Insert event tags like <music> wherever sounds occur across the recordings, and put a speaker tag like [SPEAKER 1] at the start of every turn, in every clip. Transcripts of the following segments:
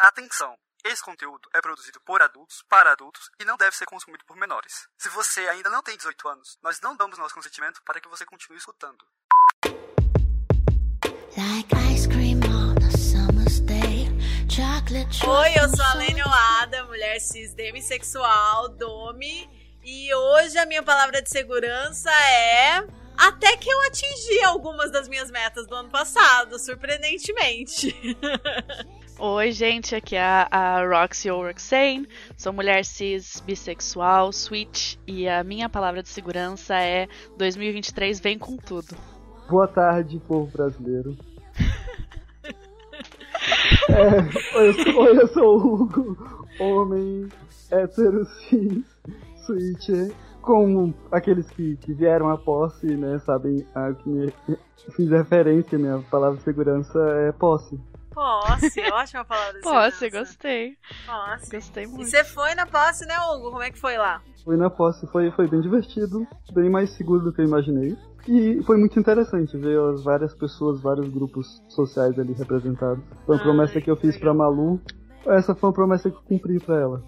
[SPEAKER 1] Atenção! Esse conteúdo é produzido por adultos, para adultos e não deve ser consumido por menores. Se você ainda não tem 18 anos, nós não damos nosso consentimento para que você continue escutando.
[SPEAKER 2] Like ice cream on a summer's day. Chocolate
[SPEAKER 3] Oi, eu sou a Lênia Oada, mulher cis demissexual, Domi. E hoje a minha palavra de segurança é. Até que eu atingi algumas das minhas metas do ano passado, surpreendentemente. <laughs>
[SPEAKER 4] Oi, gente, aqui é a, a Roxy ou Roxane, sou mulher cis, bissexual, switch e a minha palavra de segurança é 2023 vem com tudo.
[SPEAKER 5] Boa tarde, povo brasileiro. <laughs> é, oi, eu sou, oi, eu sou o Hugo, homem, hétero, cis, switch, como aqueles que, que vieram a posse, né, sabem a que me, fiz referência, minha palavra de segurança é posse.
[SPEAKER 3] Posse, ótima palavra
[SPEAKER 4] Posse,
[SPEAKER 3] segurança.
[SPEAKER 4] gostei.
[SPEAKER 3] Posse.
[SPEAKER 4] Gostei
[SPEAKER 3] E
[SPEAKER 4] muito.
[SPEAKER 3] você foi na posse, né, Hugo? Como é que foi lá?
[SPEAKER 5] Fui na posse, foi, foi bem divertido, bem mais seguro do que eu imaginei. E foi muito interessante ver as várias pessoas, vários grupos sociais ali representados. Foi uma
[SPEAKER 3] Ai,
[SPEAKER 5] promessa que eu fiz pra Malu. Essa foi uma promessa que eu cumpri pra ela.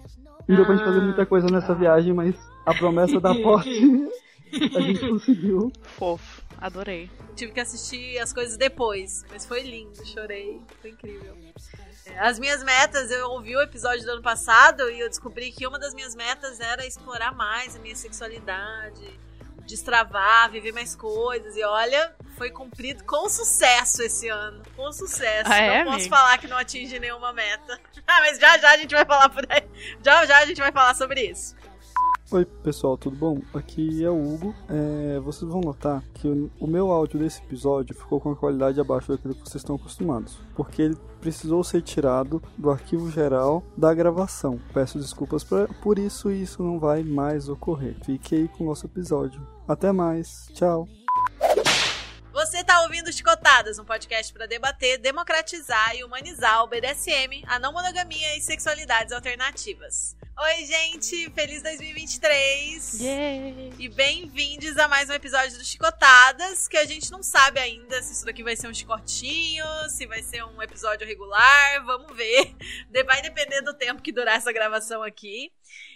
[SPEAKER 5] Não deu pra gente fazer
[SPEAKER 3] Ah.
[SPEAKER 5] muita coisa nessa viagem, mas a promessa da <laughs> posse <laughs> a gente conseguiu.
[SPEAKER 4] Fofo, adorei.
[SPEAKER 3] Tive que assistir as coisas depois, mas foi lindo, chorei, foi incrível. É, As minhas metas, eu ouvi o episódio do ano passado e eu descobri que uma das minhas metas era explorar mais a minha sexualidade, destravar, viver mais coisas. E olha, foi cumprido com sucesso esse ano. Com sucesso.
[SPEAKER 4] Ah, é,
[SPEAKER 3] não posso
[SPEAKER 4] amiga?
[SPEAKER 3] falar que não atinge nenhuma meta. <laughs> Ah, mas já já a gente vai falar por aí. Já já a gente vai falar sobre isso.
[SPEAKER 5] Oi pessoal, tudo bom? Aqui é o Hugo. É, vocês vão notar que o, meu áudio desse episódio ficou com a qualidade abaixo daquilo que vocês estão acostumados, porque ele precisou ser tirado do arquivo geral da gravação. Peço desculpas pra, por isso e isso não vai mais ocorrer. Fique aí com o nosso episódio. Até mais, tchau.
[SPEAKER 3] Você tá ouvindo Chicotadas, um podcast para debater, democratizar e humanizar o BDSM, a não monogamia e sexualidades alternativas. Oi, gente, feliz 2023!
[SPEAKER 4] Yay!
[SPEAKER 3] E bem-vindos a mais um episódio do Chicotadas, que a gente não sabe ainda se isso daqui vai ser um chicotinho, se vai ser um episódio regular, vamos ver. <laughs> Vai depender do tempo que durar essa gravação aqui.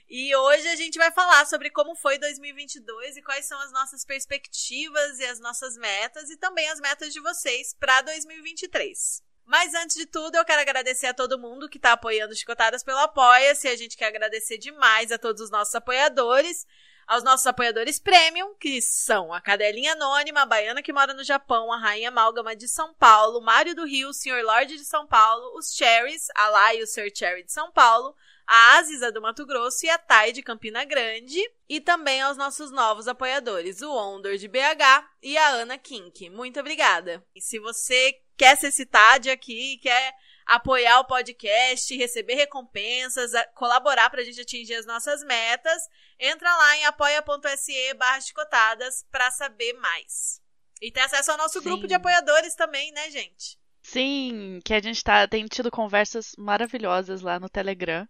[SPEAKER 3] E hoje a gente vai falar sobre como foi 2022 e quais são as nossas perspectivas e as nossas metas e também as metas de vocês para 2023. Mas antes de tudo, eu quero agradecer a todo mundo que está apoiando Chicotadas pelo Apoia-se. A gente quer agradecer demais a todos os nossos apoiadores aos nossos apoiadores premium, que são a Cadelinha Anônima, a Baiana que mora no Japão, a Rainha Amálgama de São Paulo, Mário do Rio, o Sr. Lorde de São Paulo, os Cherries, a Lá e o Sir Cherry de São Paulo, a Aziza do Mato Grosso e a Thay de Campina Grande, e também aos nossos novos apoiadores, o Ondor de BH e a Ana Kink. Muito obrigada. E se você quer ser citado aqui, quer apoiar o podcast, receber recompensas, colaborar para a gente atingir as nossas metas, entra lá em apoia.se barra chicotadas para saber mais. E ter acesso ao nosso
[SPEAKER 4] Sim.
[SPEAKER 3] grupo de apoiadores também, né, gente?
[SPEAKER 4] Sim, que a gente tá, tem tido conversas maravilhosas lá no Telegram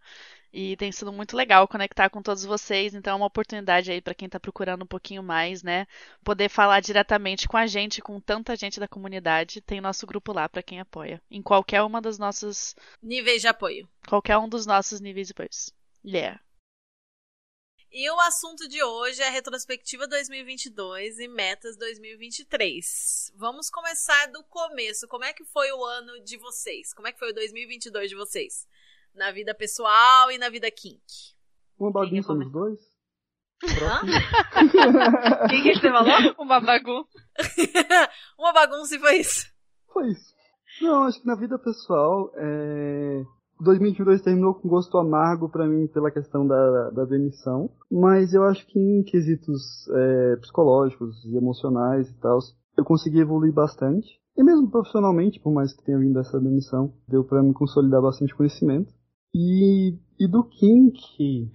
[SPEAKER 4] e tem sido muito legal conectar com todos vocês, então é uma oportunidade aí pra quem tá procurando um pouquinho mais, né, poder falar diretamente com a gente, com tanta gente da comunidade. Tem nosso grupo lá pra quem apoia, em qualquer uma das nossas,
[SPEAKER 3] Níveis de apoio.
[SPEAKER 4] qualquer um dos nossos níveis de apoios. Yeah.
[SPEAKER 3] E o assunto de hoje é retrospectiva 2022 e metas 2023. Vamos começar do começo. Como é que foi o ano de vocês? Como é que foi o 2022 de vocês? Na vida pessoal e na vida kink.
[SPEAKER 5] Uma bagunça nos dois?
[SPEAKER 3] Hã?
[SPEAKER 5] Próximo.
[SPEAKER 3] Quem que você falou? <laughs>
[SPEAKER 4] Uma bagunça. <laughs>
[SPEAKER 3] Uma bagunça e foi isso.
[SPEAKER 5] Foi isso. Não, acho que na vida pessoal, é... 2022 terminou com gosto amargo pra mim pela questão da, da demissão, mas eu acho que em quesitos é, psicológicos e emocionais e tal, eu consegui evoluir bastante. E mesmo profissionalmente, por mais que tenha vindo essa demissão, deu pra me consolidar bastante conhecimento. E, e do Kink,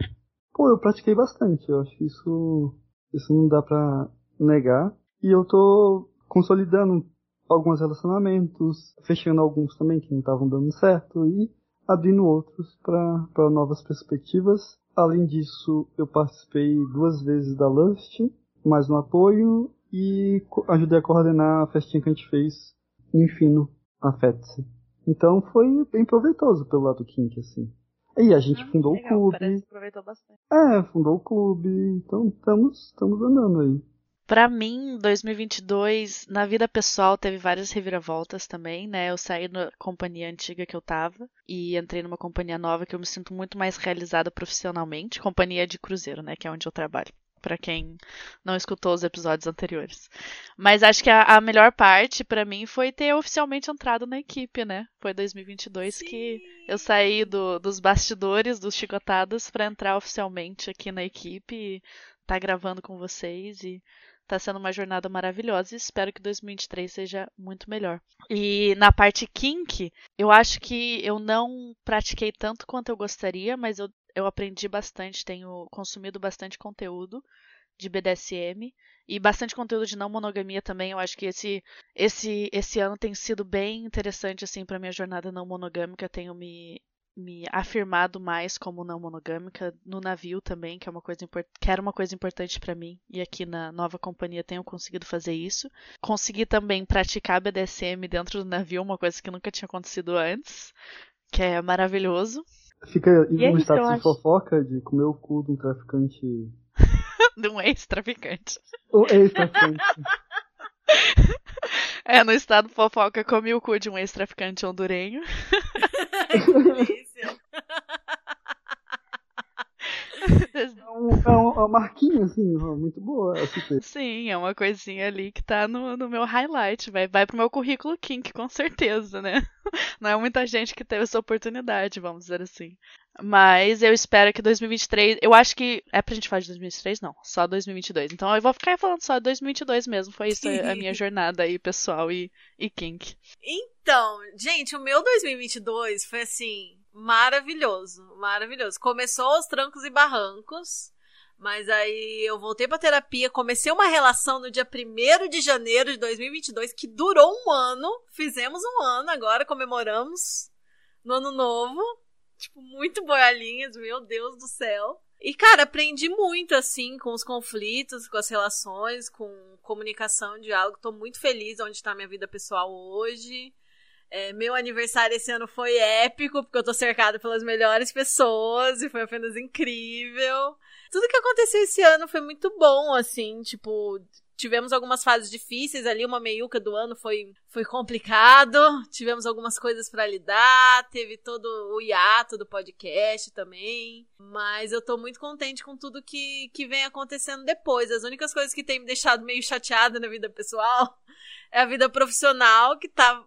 [SPEAKER 5] pô, eu pratiquei bastante, eu acho que isso, isso não dá pra negar. E eu tô consolidando alguns relacionamentos, fechando alguns também que não estavam dando certo e abrindo outros para novas perspectivas. Além disso, eu participei duas vezes da Lust, mais no apoio, e ajudei a coordenar a festinha que a gente fez no Infino, a FETSE. Então foi bem proveitoso pelo lado kink, assim. E a gente
[SPEAKER 4] Ah,
[SPEAKER 5] fundou
[SPEAKER 4] legal,
[SPEAKER 5] o
[SPEAKER 4] Parece
[SPEAKER 5] clube.
[SPEAKER 4] que aproveitou bastante.
[SPEAKER 5] É, fundou o clube. Então estamos estamos andando aí.
[SPEAKER 4] Pra mim, 2022, na vida pessoal, teve várias reviravoltas também, né? Eu saí da companhia antiga que eu tava e entrei numa companhia nova que eu me sinto muito mais realizada profissionalmente, companhia de cruzeiro, né? Que é onde eu trabalho. Pra quem não escutou os episódios anteriores. Mas acho que a, a melhor parte pra mim foi ter oficialmente entrado na equipe, né? Foi 2022 que eu saí do- dos bastidores, dos chicotadas, pra entrar oficialmente aqui na equipe e tá gravando com vocês e tá sendo uma jornada maravilhosa e espero que 2023 seja muito melhor. E na parte kink, eu acho que eu não pratiquei tanto quanto eu gostaria, mas eu, eu aprendi bastante, tenho consumido bastante conteúdo de BDSM e bastante conteúdo de não monogamia também. Eu acho que esse esse esse ano tem sido bem interessante assim para minha jornada não monogâmica. Tenho me me afirmado mais como não monogâmica no navio também, que é uma coisa que era uma coisa importante para mim e aqui na nova companhia tenho conseguido fazer isso. Consegui também praticar BDSM dentro do navio, uma coisa que nunca tinha acontecido antes, que é maravilhoso.
[SPEAKER 5] Fica
[SPEAKER 4] E é
[SPEAKER 5] no
[SPEAKER 4] isso,
[SPEAKER 5] status de
[SPEAKER 4] acho.
[SPEAKER 5] fofoca de comer o cu de um traficante. <laughs>
[SPEAKER 4] de um ex-traficante.
[SPEAKER 5] Ou ex-traficante.
[SPEAKER 4] É, no estado fofoca, comi o cu de um ex-traficante hondurenho. <laughs> <laughs>
[SPEAKER 3] que delícia.
[SPEAKER 5] É, um, é uma marquinha, assim, muito boa.
[SPEAKER 4] Sim, é uma coisinha ali que tá no, no meu highlight. Vai, vai pro meu currículo kink, com certeza, né? <laughs> Não é muita gente que teve essa oportunidade, vamos dizer assim. Mas eu espero que 2023. Eu acho que. É pra gente falar de 2023? Não, só 2022. Então eu vou ficar falando só de 2022 mesmo. Foi isso a, a minha jornada aí, pessoal e, e kink.
[SPEAKER 3] Então, gente, o meu 2022 foi assim, maravilhoso, maravilhoso. Começou aos trancos e barrancos, mas aí eu voltei pra terapia, comecei uma relação no dia 1 de janeiro de 2022 que durou um ano. Fizemos um ano agora, comemoramos no ano novo. Tipo, muito boiolinhas, meu Deus do céu. E, cara, aprendi muito, assim, com os conflitos, com as relações, com comunicação, diálogo. Tô muito feliz onde tá minha vida pessoal hoje. É, meu aniversário esse ano foi épico, porque eu tô cercada pelas melhores pessoas e foi apenas incrível. Tudo que aconteceu esse ano foi muito bom, assim, tipo, tivemos algumas fases difíceis ali, uma meiuca do ano foi, foi complicado, tivemos algumas coisas pra lidar, teve todo o hiato do podcast também, mas eu tô muito contente com tudo que, que vem acontecendo depois. As únicas coisas que tem me deixado meio chateada na vida pessoal <laughs> é a vida profissional, que tá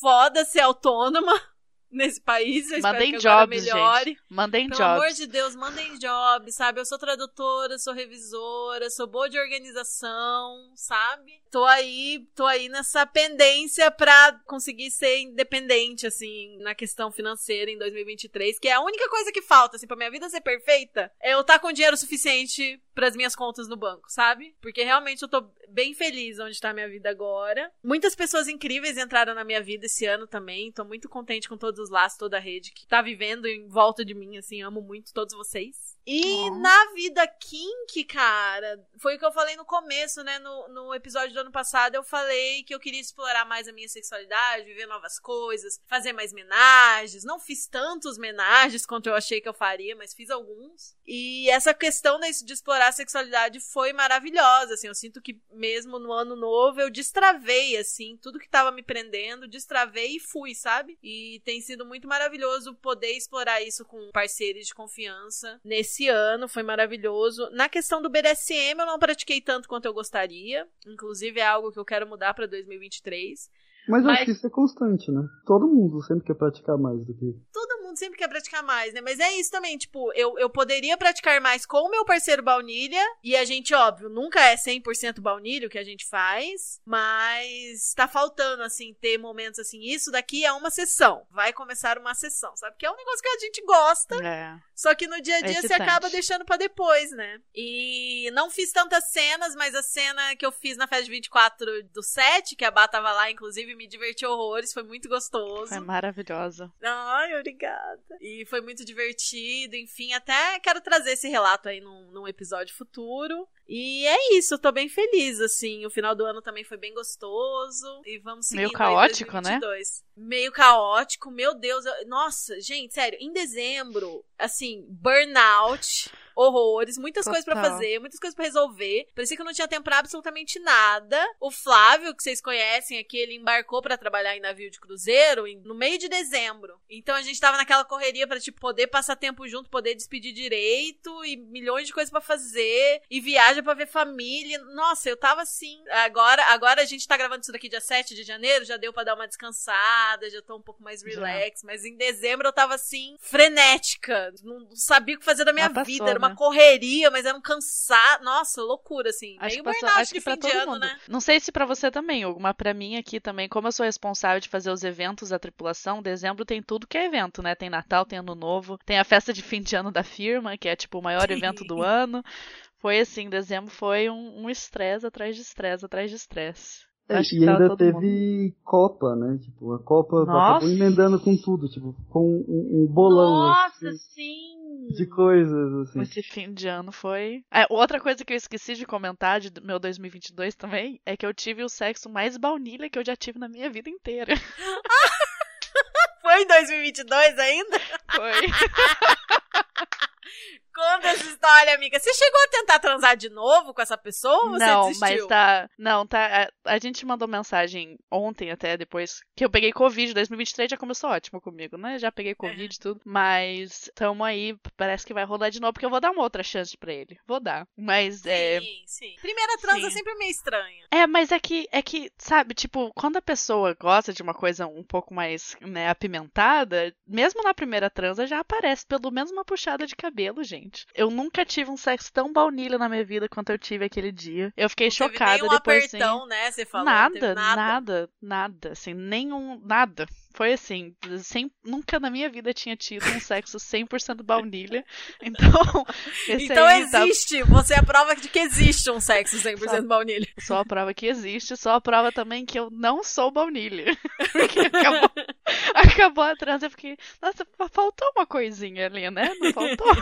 [SPEAKER 3] foda ser autônoma nesse país. Eu
[SPEAKER 4] Mandem jobs, gente. Mandem
[SPEAKER 3] Pelo
[SPEAKER 4] jobs.
[SPEAKER 3] amor de Deus, mandem job, sabe? Eu sou tradutora, sou revisora, sou boa de organização, sabe? Tô aí, tô aí nessa pendência pra conseguir ser independente, assim, na questão financeira em 2023, que é a única coisa que falta, assim, pra minha vida ser perfeita, é eu estar com dinheiro suficiente pras minhas contas no banco, sabe? Porque realmente eu tô bem feliz onde tá a minha vida agora. Muitas pessoas incríveis entraram na minha vida esse ano também, tô muito contente com todos os laços, toda a rede que tá vivendo em volta de mim, assim, amo muito todos vocês. E
[SPEAKER 4] Oh.
[SPEAKER 3] na vida kink, cara, foi o que eu falei no começo, né? No, no episódio do ano passado, eu falei que eu queria explorar mais a minha sexualidade, viver novas coisas, fazer mais menagens. Não fiz tantos menagens quanto eu achei que eu faria, mas fiz alguns. E essa questão de explorar a sexualidade foi maravilhosa, assim. Eu sinto que mesmo no ano novo eu destravei, assim, tudo que tava me prendendo, destravei e fui, sabe? E tem sido muito maravilhoso poder explorar isso com parceiros de confiança nesse ano, foi maravilhoso. Na questão do BDSM, eu não pratiquei tanto quanto eu gostaria. Inclusive, é algo que eu quero mudar pra 2023.
[SPEAKER 5] Mas eu
[SPEAKER 3] Mas-
[SPEAKER 5] acho que isso é constante, né? Todo mundo sempre quer praticar mais do que.
[SPEAKER 3] todo mundo sempre quer praticar mais, né? Mas é isso também, tipo, eu, eu poderia praticar mais com o meu parceiro baunilha, e a gente, óbvio, nunca é 100% baunilha o que a gente faz, mas tá faltando, assim, ter momentos assim, isso daqui é uma sessão, vai começar uma sessão, sabe? Que é um negócio que a gente gosta,
[SPEAKER 4] É.
[SPEAKER 3] só que no dia a dia você
[SPEAKER 4] excitante.
[SPEAKER 3] acaba deixando pra depois, né? E não fiz tantas cenas, mas a cena que eu fiz na festa de 24 do 7, que a Bá tava lá, inclusive, me divertiu horrores, foi muito gostoso.
[SPEAKER 4] Foi maravilhosa.
[SPEAKER 3] Ai, obrigada. E foi muito divertido, enfim, até quero trazer esse relato aí num, num episódio futuro. E é isso, eu tô bem feliz, assim. O final do ano também foi bem gostoso. E vamos seguir.
[SPEAKER 4] Meio caótico, né?
[SPEAKER 3] Meio caótico, meu Deus. Eu... Nossa, gente, sério, em dezembro, assim, burnout horrores, muitas
[SPEAKER 4] Total.
[SPEAKER 3] coisas pra fazer, muitas coisas pra resolver. Parecia que eu não tinha tempo pra absolutamente nada. O Flávio, que vocês conhecem aqui, ele embarcou pra trabalhar em navio de cruzeiro no meio de dezembro. Então a gente tava naquela correria pra tipo poder passar tempo junto, poder despedir direito e milhões de coisas pra fazer e viagem pra ver família. Nossa, eu tava assim. Agora, agora a gente tá gravando isso daqui dia 7 de janeiro, já deu pra dar uma descansada, já tô um pouco mais
[SPEAKER 4] Já.
[SPEAKER 3] relax, mas em dezembro eu tava assim frenética, não sabia o que fazer da minha
[SPEAKER 4] Mas passou,
[SPEAKER 3] vida, era uma
[SPEAKER 4] né?
[SPEAKER 3] correria, mas era um cansado. Nossa, loucura, assim.
[SPEAKER 4] Acho
[SPEAKER 3] Meio
[SPEAKER 4] que, passou, acho
[SPEAKER 3] de
[SPEAKER 4] que pra
[SPEAKER 3] fim de
[SPEAKER 4] todo
[SPEAKER 3] ano,
[SPEAKER 4] mundo.
[SPEAKER 3] né?
[SPEAKER 4] Não sei se pra você também, Hugo, mas pra mim aqui também, como eu sou responsável de fazer os eventos da tripulação, dezembro tem tudo que é evento, né? Tem Natal, tem Ano Novo, tem a festa de fim de ano da firma, que é tipo o maior evento do ano. Foi assim, dezembro foi um um estresse atrás de estresse, atrás de estresse.
[SPEAKER 5] É,
[SPEAKER 4] Acho
[SPEAKER 5] e ainda teve Copa, né? Tipo, a Copa
[SPEAKER 4] Nossa.
[SPEAKER 5] acabou emendando com tudo, tipo, com um, um bolão
[SPEAKER 3] Nossa,
[SPEAKER 5] assim,
[SPEAKER 3] sim!
[SPEAKER 5] de coisas, assim.
[SPEAKER 4] Esse fim de ano foi. É, outra coisa que eu esqueci de comentar de meu 2022 também é que eu tive o sexo mais baunilha que eu já tive na minha vida inteira. <laughs>
[SPEAKER 3] Foi em 2022 ainda?
[SPEAKER 4] Foi. <laughs>
[SPEAKER 3] Conta essa história, amiga. Você chegou a tentar transar de novo com essa pessoa ou você
[SPEAKER 4] não,
[SPEAKER 3] desistiu?
[SPEAKER 4] mas tá. Não, tá. A, a gente mandou mensagem ontem até, depois que eu peguei Covid. 2023 já começou ótimo comigo, né? Já peguei Covid e tudo. Mas tamo aí, parece que vai rolar de novo, porque eu vou dar uma outra chance pra ele. Vou dar. Mas é.
[SPEAKER 3] Sim, sim. Primeira transa
[SPEAKER 4] Sim.
[SPEAKER 3] é sempre meio estranha.
[SPEAKER 4] É, mas é que, é que, sabe, tipo, quando a pessoa gosta de uma coisa um pouco mais, né, apimentada, mesmo na primeira transa já aparece pelo menos uma puxada de cabelo, gente. Eu nunca tive um sexo tão baunilha na minha vida quanto eu tive aquele dia. Eu fiquei
[SPEAKER 3] Não teve
[SPEAKER 4] chocada
[SPEAKER 3] um
[SPEAKER 4] depois, assim.
[SPEAKER 3] apertão, né? Você falou. teve
[SPEAKER 4] Nada,
[SPEAKER 3] nada.
[SPEAKER 4] nada, nada, assim, nenhum, nada. Foi assim, sem, nunca na minha vida tinha tido um sexo 100% baunilha. <laughs> Então,
[SPEAKER 3] Então
[SPEAKER 4] tá-
[SPEAKER 3] existe. Você é a prova de que existe um sexo 100%
[SPEAKER 4] Sabe.
[SPEAKER 3] baunilha.
[SPEAKER 4] Só a prova que existe, só a prova também que eu não sou baunilha. <laughs> Porque acabou, <laughs> acabou a transa, eu fiquei, nossa, faltou uma coisinha ali, né? Não faltou?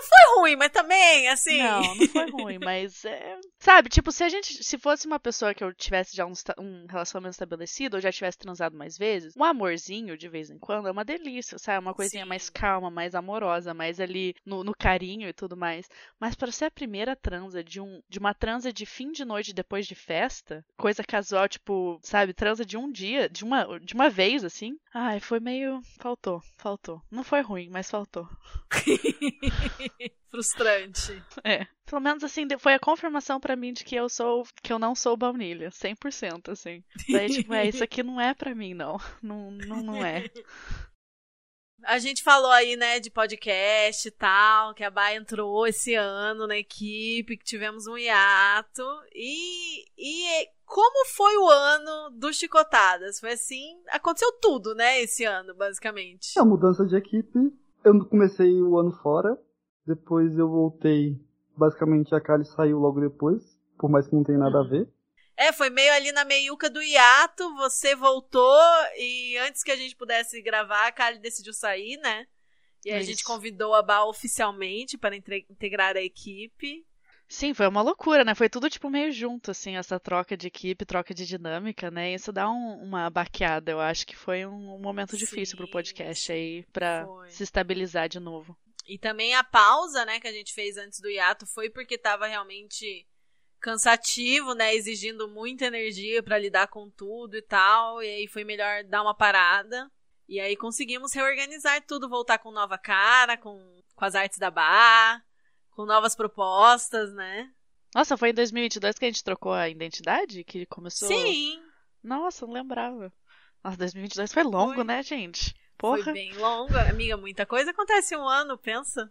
[SPEAKER 3] Foi ruim, mas também, assim.
[SPEAKER 4] Não, não foi ruim, mas é, sabe, tipo, se a gente, se fosse uma pessoa que eu tivesse já um, um relacionamento estabelecido, ou já tivesse transado mais vezes, um amorzinho de vez em quando é uma delícia, sabe? Uma coisinha
[SPEAKER 3] Sim.
[SPEAKER 4] mais calma, mais amorosa, mais ali no, no carinho e tudo mais. Mas para ser a primeira transa de um de uma transa de fim de noite depois de festa, coisa casual, tipo, sabe, transa de um dia, de uma de uma vez assim. Ai, foi meio faltou, faltou. Não foi ruim, mas faltou. <laughs> <laughs>
[SPEAKER 3] Frustrante.
[SPEAKER 4] É. Pelo menos assim, foi a confirmação pra mim de que eu sou que eu não sou baunilha, 100% assim. Daí tipo, é, isso aqui não é pra mim não. Não não, não é. <laughs>
[SPEAKER 3] A gente falou aí, né, de podcast e tal, que a Bá entrou esse ano na equipe, que tivemos um hiato. E, e como foi o ano do Chicotadas? Foi assim, aconteceu tudo, né, esse ano, basicamente.
[SPEAKER 5] A mudança de equipe, eu comecei o ano fora, depois eu voltei, basicamente a Kali saiu logo depois, por mais que não tenha nada a ver.
[SPEAKER 3] É, foi meio ali na meiuca do hiato, você voltou e antes que a gente pudesse gravar, a Kali decidiu sair, né? E aí a gente
[SPEAKER 4] Isso.
[SPEAKER 3] convidou a Bá oficialmente para integrar a equipe.
[SPEAKER 4] Sim, foi uma loucura, né? Foi tudo tipo meio junto assim, essa troca de equipe, troca de dinâmica, né? Isso dá um- uma baqueada, eu acho que foi um, um momento difícil pro
[SPEAKER 3] Sim,
[SPEAKER 4] podcast
[SPEAKER 3] sim,
[SPEAKER 4] aí pra
[SPEAKER 3] foi.
[SPEAKER 4] se estabilizar de novo.
[SPEAKER 3] E também a pausa, né, que a gente fez antes do hiato foi porque tava realmente cansativo, né, exigindo muita energia pra lidar com tudo e tal, e aí foi melhor dar uma parada. E aí conseguimos reorganizar tudo, voltar com nova cara, com, com as artes da bar, com novas propostas, né?
[SPEAKER 4] Nossa, foi em 2022 que a gente trocou a identidade? Que começou.
[SPEAKER 3] Sim,
[SPEAKER 4] Nossa, não lembrava. Nossa, 2022 foi longo,
[SPEAKER 3] Foi.
[SPEAKER 4] né, gente? Porra.
[SPEAKER 3] foi bem longo, amiga, muita coisa acontece em um ano, pensa.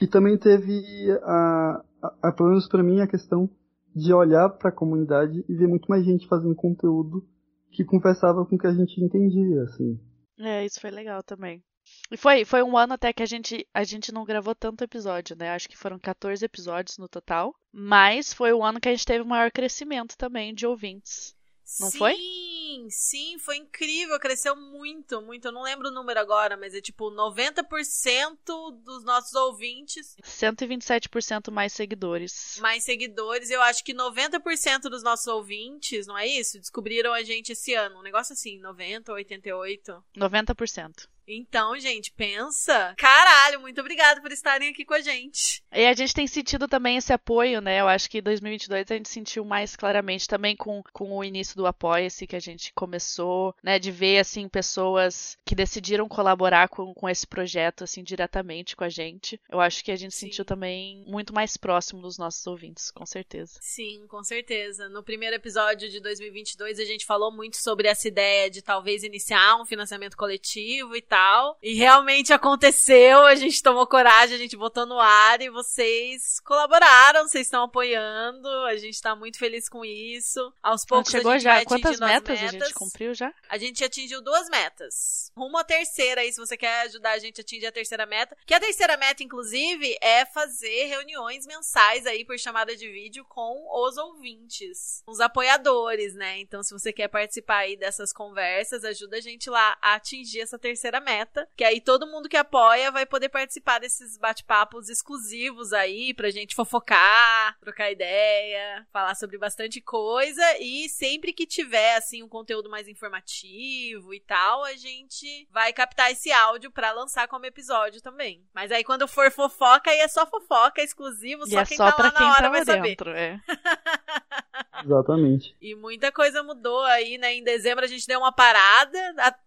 [SPEAKER 5] E também teve, a, a, a- pelo menos pra mim, a questão de olhar pra comunidade e ver muito mais gente fazendo conteúdo que conversava com o que a gente entendia, assim.
[SPEAKER 4] É, isso foi legal também. E foi, foi um ano até que a gente, a gente não gravou tanto episódio, né? Acho que foram 14 episódios no total. Mas foi o ano que a gente teve o maior crescimento também de ouvintes. Não
[SPEAKER 3] Sim,
[SPEAKER 4] foi?
[SPEAKER 3] Sim, sim, foi incrível, cresceu muito, muito. Eu não lembro o número agora, mas é tipo 90% dos nossos ouvintes
[SPEAKER 4] 127% mais seguidores.
[SPEAKER 3] mais seguidores. Eu acho que 90% dos nossos ouvintes, não é isso? Descobriram a gente esse ano. Um negócio assim, 90, 88.
[SPEAKER 4] 90%.
[SPEAKER 3] Então, gente, pensa. Caralho, muito obrigada por estarem aqui com a gente.
[SPEAKER 4] E a gente tem sentido também esse apoio, né? Eu acho que 2022 a gente sentiu mais claramente também com, com o início do Apoia-se que a gente começou, né? De ver, assim, pessoas que decidiram colaborar com, com esse projeto, assim, diretamente com a gente. Eu acho que a gente
[SPEAKER 3] Sim.
[SPEAKER 4] sentiu também muito mais próximo dos nossos ouvintes, com certeza.
[SPEAKER 3] Sim, com certeza. No primeiro episódio de 2022, a gente falou muito sobre essa ideia de talvez iniciar um financiamento coletivo e tal. E realmente aconteceu, a gente tomou coragem, a gente botou no ar e vocês colaboraram, vocês estão apoiando, a gente tá muito feliz com isso. Aos poucos a
[SPEAKER 4] chegou
[SPEAKER 3] gente
[SPEAKER 4] já.
[SPEAKER 3] vai
[SPEAKER 4] Quantas
[SPEAKER 3] atingindo as
[SPEAKER 4] metas, a
[SPEAKER 3] metas.
[SPEAKER 4] gente cumpriu já?
[SPEAKER 3] A gente atingiu duas metas. Rumo à terceira aí, se você quer ajudar a gente a atingir a terceira meta. Que a terceira meta, inclusive, é fazer reuniões mensais aí por chamada de vídeo com os ouvintes, os apoiadores, né? Então, se você quer participar aí dessas conversas, ajuda a gente lá a atingir essa terceira meta. Que aí todo mundo que apoia vai poder participar desses bate-papos exclusivos aí pra gente fofocar, trocar ideia, falar sobre bastante coisa e sempre que tiver assim um conteúdo mais informativo e tal, a gente vai captar esse áudio pra lançar como episódio também. Mas aí quando for fofoca, aí é só fofoca exclusivo,
[SPEAKER 4] E
[SPEAKER 3] só
[SPEAKER 4] é
[SPEAKER 3] quem
[SPEAKER 4] só
[SPEAKER 3] tá
[SPEAKER 4] pra
[SPEAKER 3] lá
[SPEAKER 4] quem
[SPEAKER 3] na hora
[SPEAKER 4] tá
[SPEAKER 3] vai
[SPEAKER 4] lá
[SPEAKER 3] saber.
[SPEAKER 4] dentro, é. <laughs>
[SPEAKER 5] Exatamente.
[SPEAKER 3] E muita coisa mudou aí, né? Em dezembro a gente deu uma parada.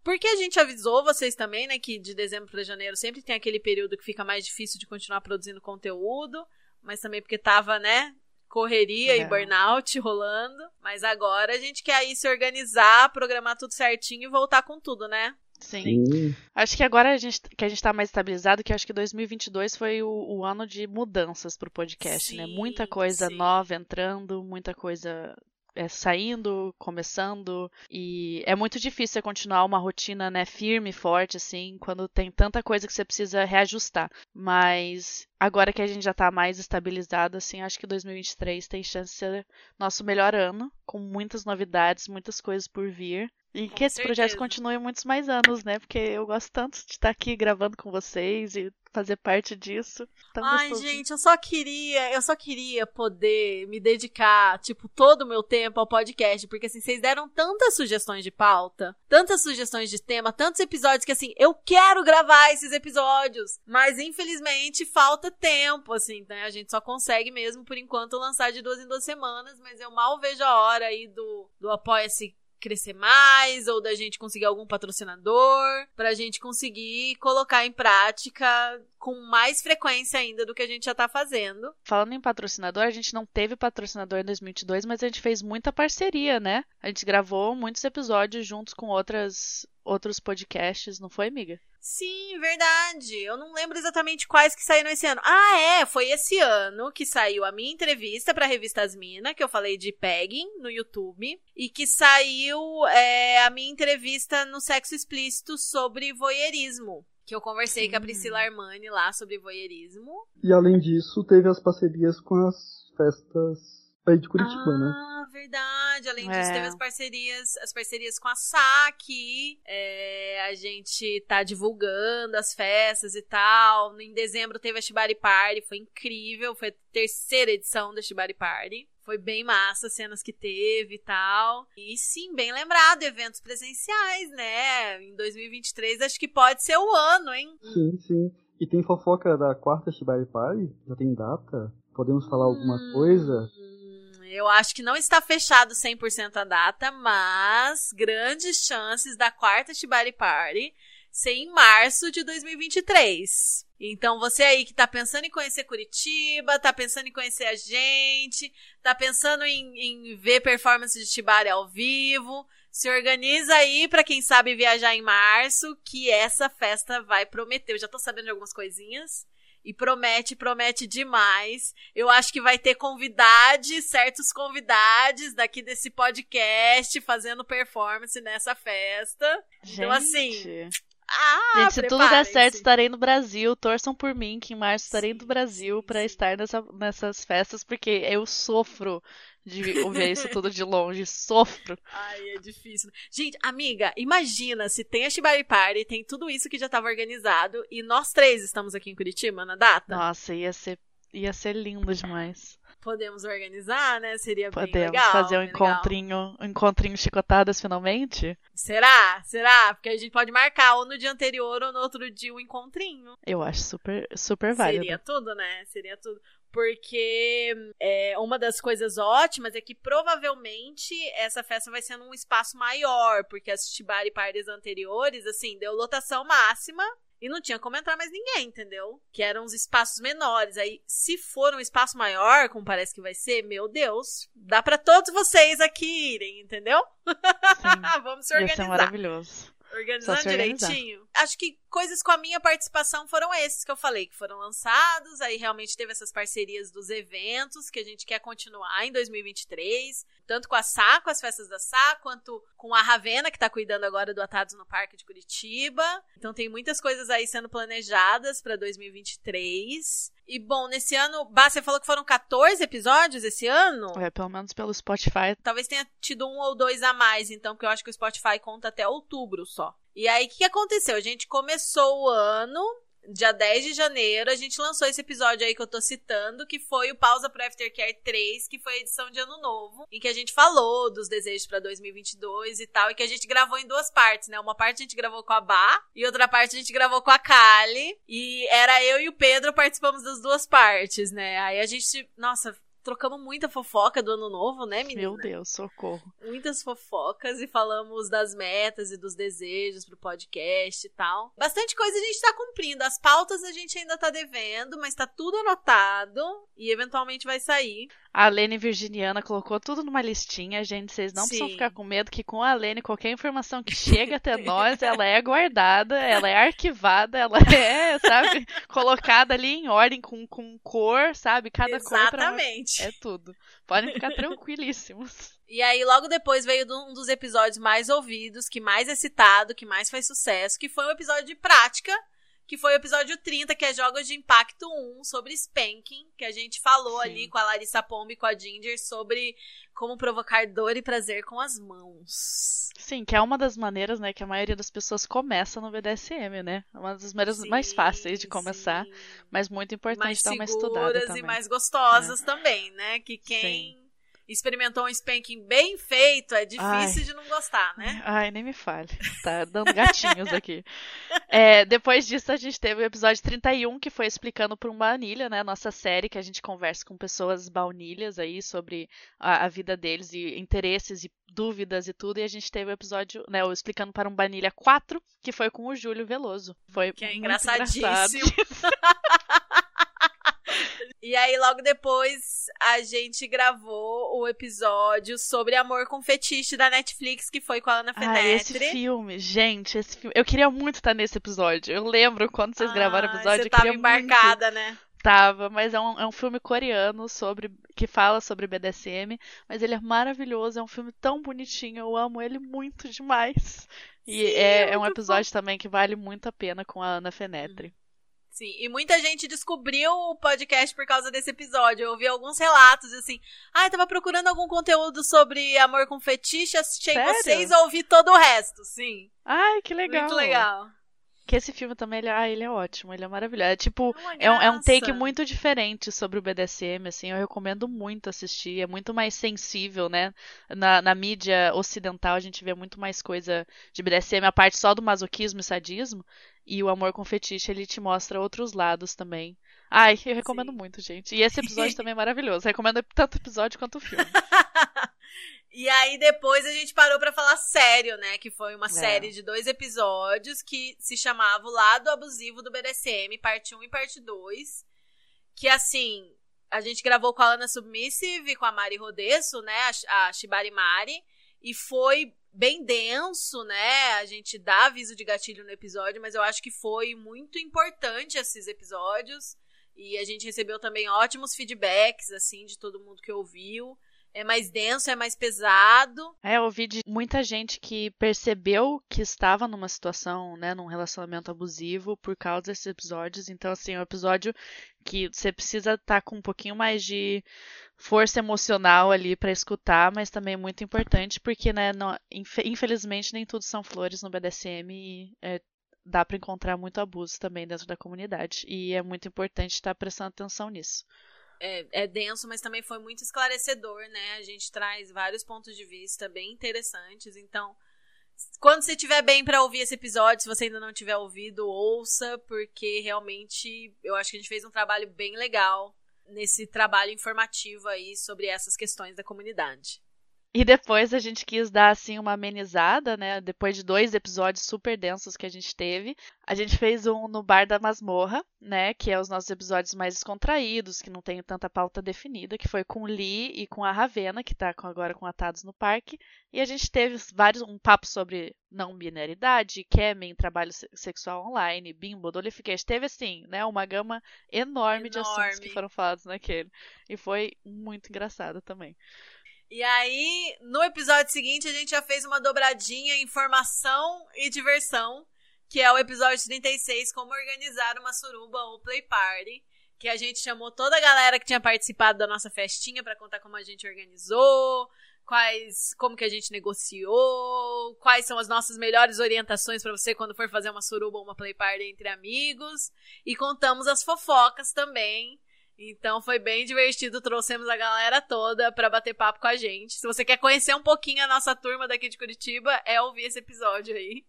[SPEAKER 3] Porque a gente avisou vocês também, né? Que de dezembro pra janeiro sempre tem aquele período que fica mais difícil de continuar produzindo conteúdo. Mas também porque tava, né? Correria e
[SPEAKER 4] É.
[SPEAKER 3] burnout rolando. Mas agora a gente quer aí se organizar, programar tudo certinho e voltar com tudo, né?
[SPEAKER 4] Sim.
[SPEAKER 5] Sim.
[SPEAKER 4] Acho que agora a gente, que a gente tá mais estabilizado, que acho que 2022 foi o, o ano de mudanças pro podcast, né?
[SPEAKER 3] Sim,
[SPEAKER 4] Muita coisa
[SPEAKER 3] sim.
[SPEAKER 4] nova entrando, muita coisa é, saindo, começando, e é muito difícil você continuar uma rotina, né, firme, forte, assim, quando tem tanta coisa que você precisa reajustar. Mas agora que a gente já tá mais estabilizado, assim, acho que 2023 tem chance de ser nosso melhor ano, com muitas novidades, muitas coisas por vir. E
[SPEAKER 3] Com
[SPEAKER 4] que esse projeto
[SPEAKER 3] certeza.
[SPEAKER 4] continue muitos mais anos, né? Porque eu gosto tanto de estar aqui gravando com vocês e fazer parte disso. Tão
[SPEAKER 3] Ai,
[SPEAKER 4] gostoso.
[SPEAKER 3] gente, eu só queria, eu só queria poder me dedicar, tipo, todo o meu tempo ao podcast, porque assim, vocês deram tantas sugestões de pauta, tantas sugestões de tema, tantos episódios que assim, eu quero gravar esses episódios, mas infelizmente falta tempo, assim, né? A gente só consegue mesmo por enquanto lançar de duas em duas semanas, mas eu mal vejo a hora aí do do apoia-se crescer mais ou da gente conseguir algum patrocinador pra gente conseguir colocar em prática com mais frequência ainda do que a gente já tá fazendo.
[SPEAKER 4] Falando em patrocinador, a gente não teve patrocinador em 2022, mas a gente fez muita parceria, né? A gente gravou muitos episódios juntos com outras outros podcasts, não foi, amiga?
[SPEAKER 3] Sim, verdade. Eu não lembro exatamente quais que saíram esse ano. Ah, é, foi esse ano que saiu a minha entrevista pra revista Asmina, que eu falei de pegging no YouTube, e que saiu é, a minha entrevista no Sexo Explícito sobre voyeurismo. Que eu conversei com a. Priscila Armani lá sobre voyeurismo.
[SPEAKER 5] E além disso, teve as parcerias com as festas aí de Curitiba, né?
[SPEAKER 3] Ah, verdade. Além disso,
[SPEAKER 4] É.
[SPEAKER 3] teve as parcerias, as parcerias com a SAC. É, a gente tá divulgando as festas e tal. Em dezembro teve a Shibari Party, foi incrível. Foi a terceira edição da Shibari Party. Foi bem massa as cenas que teve e tal. E sim, bem lembrado, eventos presenciais, né? Em 2023 acho que pode ser o ano, hein?
[SPEAKER 5] Sim, sim. E tem fofoca da quarta Shibari Party? Já tem data? Podemos falar alguma coisa?
[SPEAKER 3] Hum, Eu acho que não está fechado 100% a data, mas grandes chances da quarta Shibari Party ser em março de 2023. Então você aí que tá pensando em conhecer Curitiba, tá pensando em conhecer a gente, tá pensando em, em ver performance de Shibari ao vivo, se organiza aí pra quem sabe viajar em março, que essa festa vai prometer. Eu já tô sabendo de algumas coisinhas. E promete, promete demais. Eu acho que vai ter convidados, certos convidados daqui desse podcast fazendo performance nessa festa. Então, assim,
[SPEAKER 4] Gente.
[SPEAKER 3] Ah,
[SPEAKER 4] Gente, se tudo der certo, estarei no Brasil. Torçam por mim, que em março estarei no Brasil
[SPEAKER 3] sim.
[SPEAKER 4] estar nessa- nessas festas, porque eu sofro de ouvir isso tudo de longe. Sofro.
[SPEAKER 3] Ai, é difícil. Gente, amiga, imagina se tem a Shibari Party, tem tudo isso que já estava organizado e nós três estamos aqui em Curitiba na data.
[SPEAKER 4] Nossa, ia ser, ia ser lindo demais.
[SPEAKER 3] Podemos organizar, né? Seria bem
[SPEAKER 4] Podemos
[SPEAKER 3] legal.
[SPEAKER 4] fazer um
[SPEAKER 3] bem legal.
[SPEAKER 4] encontrinho, um encontrinho chicotadas finalmente?
[SPEAKER 3] Será? Será? Porque a gente pode marcar ou no dia anterior ou no outro dia um encontrinho.
[SPEAKER 4] Eu acho super, super válido.
[SPEAKER 3] Seria tudo, né? Seria tudo. Porque é, uma das coisas ótimas é que provavelmente essa festa vai ser num espaço maior, porque as Shibari Parties anteriores, assim, deu lotação máxima e não tinha como entrar mais ninguém, entendeu? Que eram uns espaços menores. Aí, se for um espaço maior, como parece que vai ser, meu Deus, dá pra todos vocês aqui irem, entendeu?
[SPEAKER 4] Sim, <laughs>
[SPEAKER 3] Vamos se
[SPEAKER 4] ia ser
[SPEAKER 3] organizar.
[SPEAKER 4] maravilhoso.
[SPEAKER 3] Organizando
[SPEAKER 4] se organizar.
[SPEAKER 3] direitinho. Acho que coisas com a minha participação foram esses que eu falei, que foram lançados. Aí realmente teve essas parcerias dos eventos que a gente quer continuar em 2023. Tanto com a Sá, com as festas da Sá, quanto com a Ravena, que tá cuidando agora do Atados no Parque de Curitiba. Então tem muitas coisas aí sendo planejadas pra 2023. E bom, nesse ano, Bah, você falou que foram 14 episódios esse ano?
[SPEAKER 4] É, pelo menos pelo Spotify.
[SPEAKER 3] Talvez tenha tido um ou dois a mais, então, porque eu acho que o Spotify conta até outubro só. E aí, o que, aconteceu? A gente começou o ano, dia 10 de janeiro, a gente lançou esse episódio aí que eu tô citando, que foi o Pausa pro Aftercare 3, que foi a edição de Ano Novo, em que a gente falou dos desejos pra 2022 e tal, e que a gente gravou em duas partes, né? Uma parte a gente gravou com a Bá, e outra parte a gente gravou com a Kali, e era eu e o Pedro participamos das duas partes, né? Aí a gente, nossa, trocamos muita fofoca do ano novo, né, menina?
[SPEAKER 4] Meu Deus, socorro.
[SPEAKER 3] muitas fofocas e falamos das metas e dos desejos pro podcast e tal. Bastante coisa a gente tá cumprindo. As pautas a gente ainda tá devendo, mas tá tudo anotado e eventualmente vai sair.
[SPEAKER 4] A Lene Virginiana colocou tudo numa listinha, gente. Vocês não precisam
[SPEAKER 3] Sim.
[SPEAKER 4] ficar com medo que com a Lene, qualquer informação que chega até <laughs> nós, ela é guardada, ela é arquivada, ela é, sabe, colocada ali em ordem, com, com cor, sabe? Cada cor pra...
[SPEAKER 3] Exatamente.
[SPEAKER 4] É tudo. Podem ficar tranquilíssimos. <laughs>
[SPEAKER 3] E aí, logo depois veio um dos episódios mais ouvidos, que mais é citado, que mais faz sucesso, que foi um episódio de prática, que foi o episódio 30, que é Jogos de Impacto 1, sobre Spanking, que a gente falou
[SPEAKER 4] Sim.
[SPEAKER 3] ali com a Larissa Pombe e com a Ginger sobre como provocar dor e prazer com as mãos.
[SPEAKER 4] Sim, que é uma das maneiras, né, que a maioria das pessoas começa no BDSM, né? É uma das maneiras mais
[SPEAKER 3] Sim,
[SPEAKER 4] fáceis de começar,
[SPEAKER 3] sim.
[SPEAKER 4] mas muito importante
[SPEAKER 3] mais
[SPEAKER 4] dar uma estudada
[SPEAKER 3] seguras
[SPEAKER 4] também. É.
[SPEAKER 3] e mais gostosas também, né? Que quem experimentou um spanking bem feito é difícil
[SPEAKER 4] Ai.
[SPEAKER 3] de não gostar, né?
[SPEAKER 4] Ai, nem me fale. Tá dando gatinhos aqui. É, depois disso, a gente teve o episódio 31, que foi explicando por uma anilha, né? Nossa série, que a gente conversa com pessoas baunilhas aí sobre a, a vida deles e interesses e dúvidas e tudo. E a gente teve o episódio, né? O Explicando para um Banilha 4, que foi com o Júlio Veloso. Foi
[SPEAKER 3] Que é engraçadíssimo. <laughs> E aí, logo depois, a gente gravou o episódio sobre amor com fetiche da Netflix, que foi com a Ana
[SPEAKER 4] Ah, esse filme, gente, esse filme. Eu queria muito estar nesse episódio. Eu lembro quando vocês gravaram o
[SPEAKER 3] Ah,
[SPEAKER 4] episódio.
[SPEAKER 3] Você
[SPEAKER 4] eu
[SPEAKER 3] tava
[SPEAKER 4] queria muito.
[SPEAKER 3] embarcada, né?
[SPEAKER 4] Tava, mas é um, é um filme coreano sobre que fala sobre BDSM, mas ele é maravilhoso, é um filme tão bonitinho, eu amo ele muito demais. E
[SPEAKER 3] Sim,
[SPEAKER 4] é,
[SPEAKER 3] é
[SPEAKER 4] é um
[SPEAKER 3] muito
[SPEAKER 4] episódio também que vale muito a pena com a Ana Fenetri.
[SPEAKER 3] Sim, e muita gente descobriu o podcast por causa desse episódio. Eu ouvi alguns relatos assim: ah, eu tava procurando algum conteúdo sobre amor com fetiche, achei
[SPEAKER 4] Sério?
[SPEAKER 3] vocês ouvi todo o resto. Sim.
[SPEAKER 4] Ai, que legal.
[SPEAKER 3] Muito legal.
[SPEAKER 4] Que esse filme também, ele, ah, ele é ótimo, ele é maravilhoso. É tipo,
[SPEAKER 3] É
[SPEAKER 4] é um, é um take muito diferente sobre o BDSM, assim, eu recomendo muito assistir, é muito mais sensível, né? Na, na mídia ocidental a gente vê muito mais coisa de BDSM, a parte só do masoquismo e sadismo, e o amor com fetiche ele te mostra outros lados também. Ai, eu recomendo
[SPEAKER 3] Sim.
[SPEAKER 4] muito, gente. E esse episódio <laughs> também é maravilhoso, recomendo tanto o episódio quanto o filme. <laughs>
[SPEAKER 3] E aí depois a gente parou pra falar sério, né? Que foi uma
[SPEAKER 4] É.
[SPEAKER 3] série de dois episódios que se chamava O Lado Abusivo do BDSM, parte 1 e parte 2. Que assim, a gente gravou com a Ana Submissive com a Mari Rodesso, né? A, a Shibari Mari. E foi bem denso, né? A gente dá aviso de gatilho no episódio, mas eu acho que foi muito importante esses episódios. E a gente recebeu também ótimos feedbacks, assim, de todo mundo que ouviu. É mais denso, é mais pesado.
[SPEAKER 4] É, eu ouvi de muita gente que percebeu que estava numa situação, né, num relacionamento abusivo por causa desses episódios. Então, assim, é um episódio que você precisa estar com um pouquinho mais de força emocional ali para escutar, mas também é muito importante porque, né, não, infelizmente nem tudo são flores no BDSM e é, dá para encontrar muito abuso também dentro da comunidade e é muito importante estar prestando atenção nisso
[SPEAKER 3] é, é, denso, mas também foi muito esclarecedor, né? A gente traz vários pontos de vista bem interessantes. Então, quando você estiver bem para ouvir esse episódio, se você ainda não tiver ouvido, ouça, porque realmente eu acho que a gente fez um trabalho bem legal nesse trabalho informativo aí sobre essas questões da comunidade.
[SPEAKER 4] E depois a gente quis dar assim uma amenizada, né? Depois de dois episódios super densos que a gente teve, a gente fez um no Bar da Masmorra, né? Que é os nossos episódios mais descontraídos, que não tem tanta pauta definida, que foi com Lee e com a Ravena, que tá agora com Atados no Parque. E a gente teve vários um papo sobre não binaridade, Kemen, trabalho sexual online, bimbo, dolification. Teve assim, né? Uma gama enorme, enorme de assuntos que foram falados naquele. E foi muito engraçado também.
[SPEAKER 3] E aí, no episódio seguinte, a gente já fez uma dobradinha informação e diversão, que é o episódio 36, como organizar uma suruba ou play party, que a gente chamou toda a galera que tinha participado da nossa festinha para contar como a gente organizou, quais, como que a gente negociou, quais são as nossas melhores orientações para você quando for fazer uma suruba ou uma play party entre amigos, e contamos as fofocas também então foi bem divertido, trouxemos a galera toda para bater papo com a gente. Se você quer conhecer um pouquinho a nossa turma daqui de Curitiba, é ouvir esse episódio aí.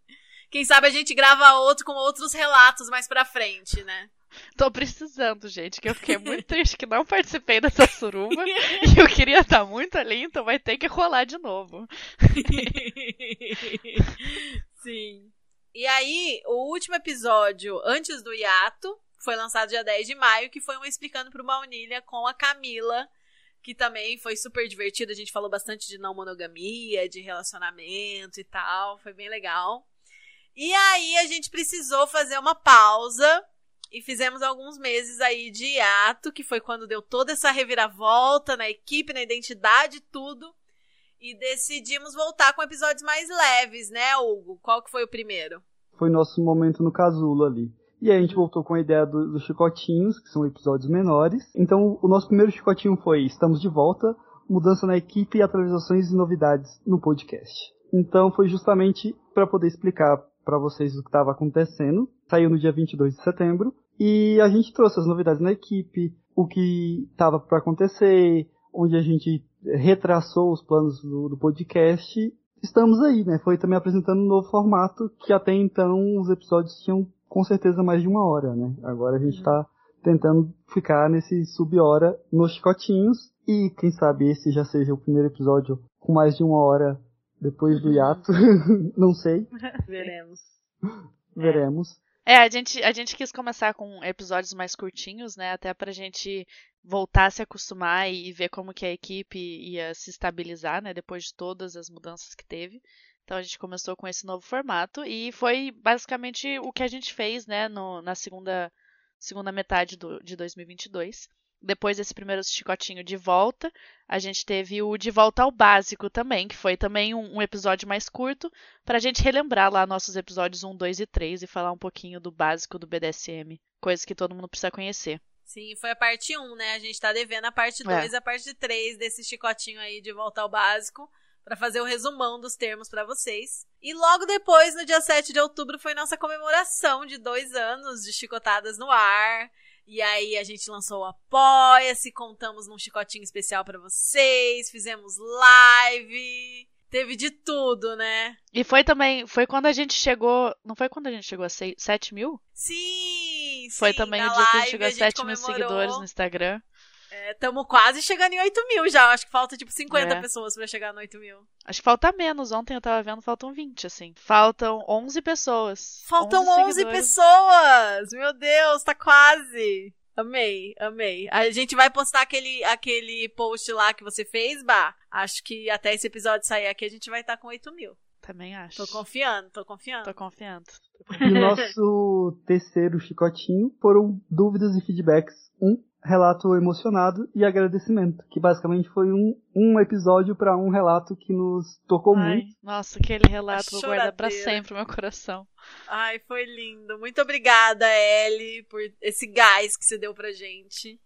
[SPEAKER 3] Quem sabe a gente grava outro com outros relatos mais pra frente, né?
[SPEAKER 4] Tô precisando, gente, que eu fiquei muito <laughs> triste que não participei dessa suruba e eu queria estar muito ali, então vai ter que rolar de novo. <laughs>
[SPEAKER 3] Sim. E aí, o último episódio antes do hiato foi lançado dia 10 de maio, que foi um Explicando pro Baunilha com a Camila, que também foi super divertido. A gente falou bastante de não monogamia, de relacionamento e tal. Foi bem legal. E aí a gente precisou fazer uma pausa e fizemos alguns meses aí de hiato, que foi quando deu toda essa reviravolta na equipe, na identidade, tudo. E decidimos voltar com episódios mais leves, né, Hugo? Qual que foi o primeiro?
[SPEAKER 5] Foi nosso momento no casulo ali. E aí a gente voltou com a ideia do, dos chicotinhos, que são episódios menores. Então o nosso primeiro chicotinho foi Estamos de volta, mudança na equipe, atualizações e novidades no podcast. Então foi justamente para poder explicar para vocês o que estava acontecendo. Saiu no dia 22 de setembro e a gente trouxe as novidades na equipe, o que estava para acontecer, onde a gente retraçou os planos do, do podcast estamos aí, né? Foi também apresentando um novo formato que até então os episódios tinham com certeza mais de uma hora, né? Agora a gente está tentando ficar nesse sub-hora nos chicotinhos e quem sabe esse já seja o primeiro episódio com mais de uma hora depois do hiato. <laughs> Não sei. <laughs>
[SPEAKER 3] Veremos. <laughs>
[SPEAKER 5] Veremos.
[SPEAKER 4] É, a gente, a gente quis começar com episódios mais curtinhos, né? Até pra gente voltar a se acostumar e ver como que a equipe ia se estabilizar, né? Depois de todas as mudanças que teve. Então a gente começou com esse novo formato e foi basicamente o que a gente fez, né, no, na segunda, segunda metade do, de 2022. Depois desse primeiro chicotinho de volta, a gente teve o de volta ao básico também, que foi também um, um episódio mais curto, para a gente relembrar lá nossos episódios 1, 2 e 3 e falar um pouquinho do básico do BDSM, coisa que todo mundo precisa conhecer.
[SPEAKER 3] Sim, foi a parte 1, né? A gente tá devendo a parte 2 é. a parte 3 desse chicotinho aí de volta ao básico para fazer o resumão dos termos para vocês. E logo depois, no dia 7 de outubro, foi nossa comemoração de dois anos de Chicotadas no Ar. E aí a gente lançou o Apoia-se, contamos num chicotinho especial para vocês, fizemos live. Teve de tudo, né?
[SPEAKER 4] E foi também, foi quando a gente chegou. Não foi quando a gente chegou a 7 mil?
[SPEAKER 3] Sim!
[SPEAKER 4] Foi
[SPEAKER 3] sim,
[SPEAKER 4] também o dia que a gente chegou a 7 mil seguidores no Instagram.
[SPEAKER 3] Estamos é, quase chegando em 8 mil já. Acho que falta tipo 50 é. pessoas para chegar no 8 mil.
[SPEAKER 4] Acho que falta menos. Ontem eu tava vendo, faltam 20, assim. Faltam 11 pessoas.
[SPEAKER 3] Faltam 11, 11 pessoas! Meu Deus, tá quase. Amei, amei. A gente vai postar aquele, aquele post lá que você fez, Bah. Acho que até esse episódio sair aqui a gente vai estar tá com 8 mil.
[SPEAKER 4] Também acho.
[SPEAKER 3] Tô confiando, tô confiando.
[SPEAKER 4] Tô confiando.
[SPEAKER 5] E o nosso terceiro chicotinho foram dúvidas e feedbacks 1 relato emocionado e agradecimento, que basicamente foi um, um episódio para um relato que nos tocou
[SPEAKER 4] Ai,
[SPEAKER 5] muito.
[SPEAKER 4] nossa, aquele relato vou guardar pra
[SPEAKER 3] choradeira.
[SPEAKER 4] sempre no meu coração.
[SPEAKER 3] Ai, foi lindo. Muito obrigada, Ellie, por esse gás que você deu pra gente.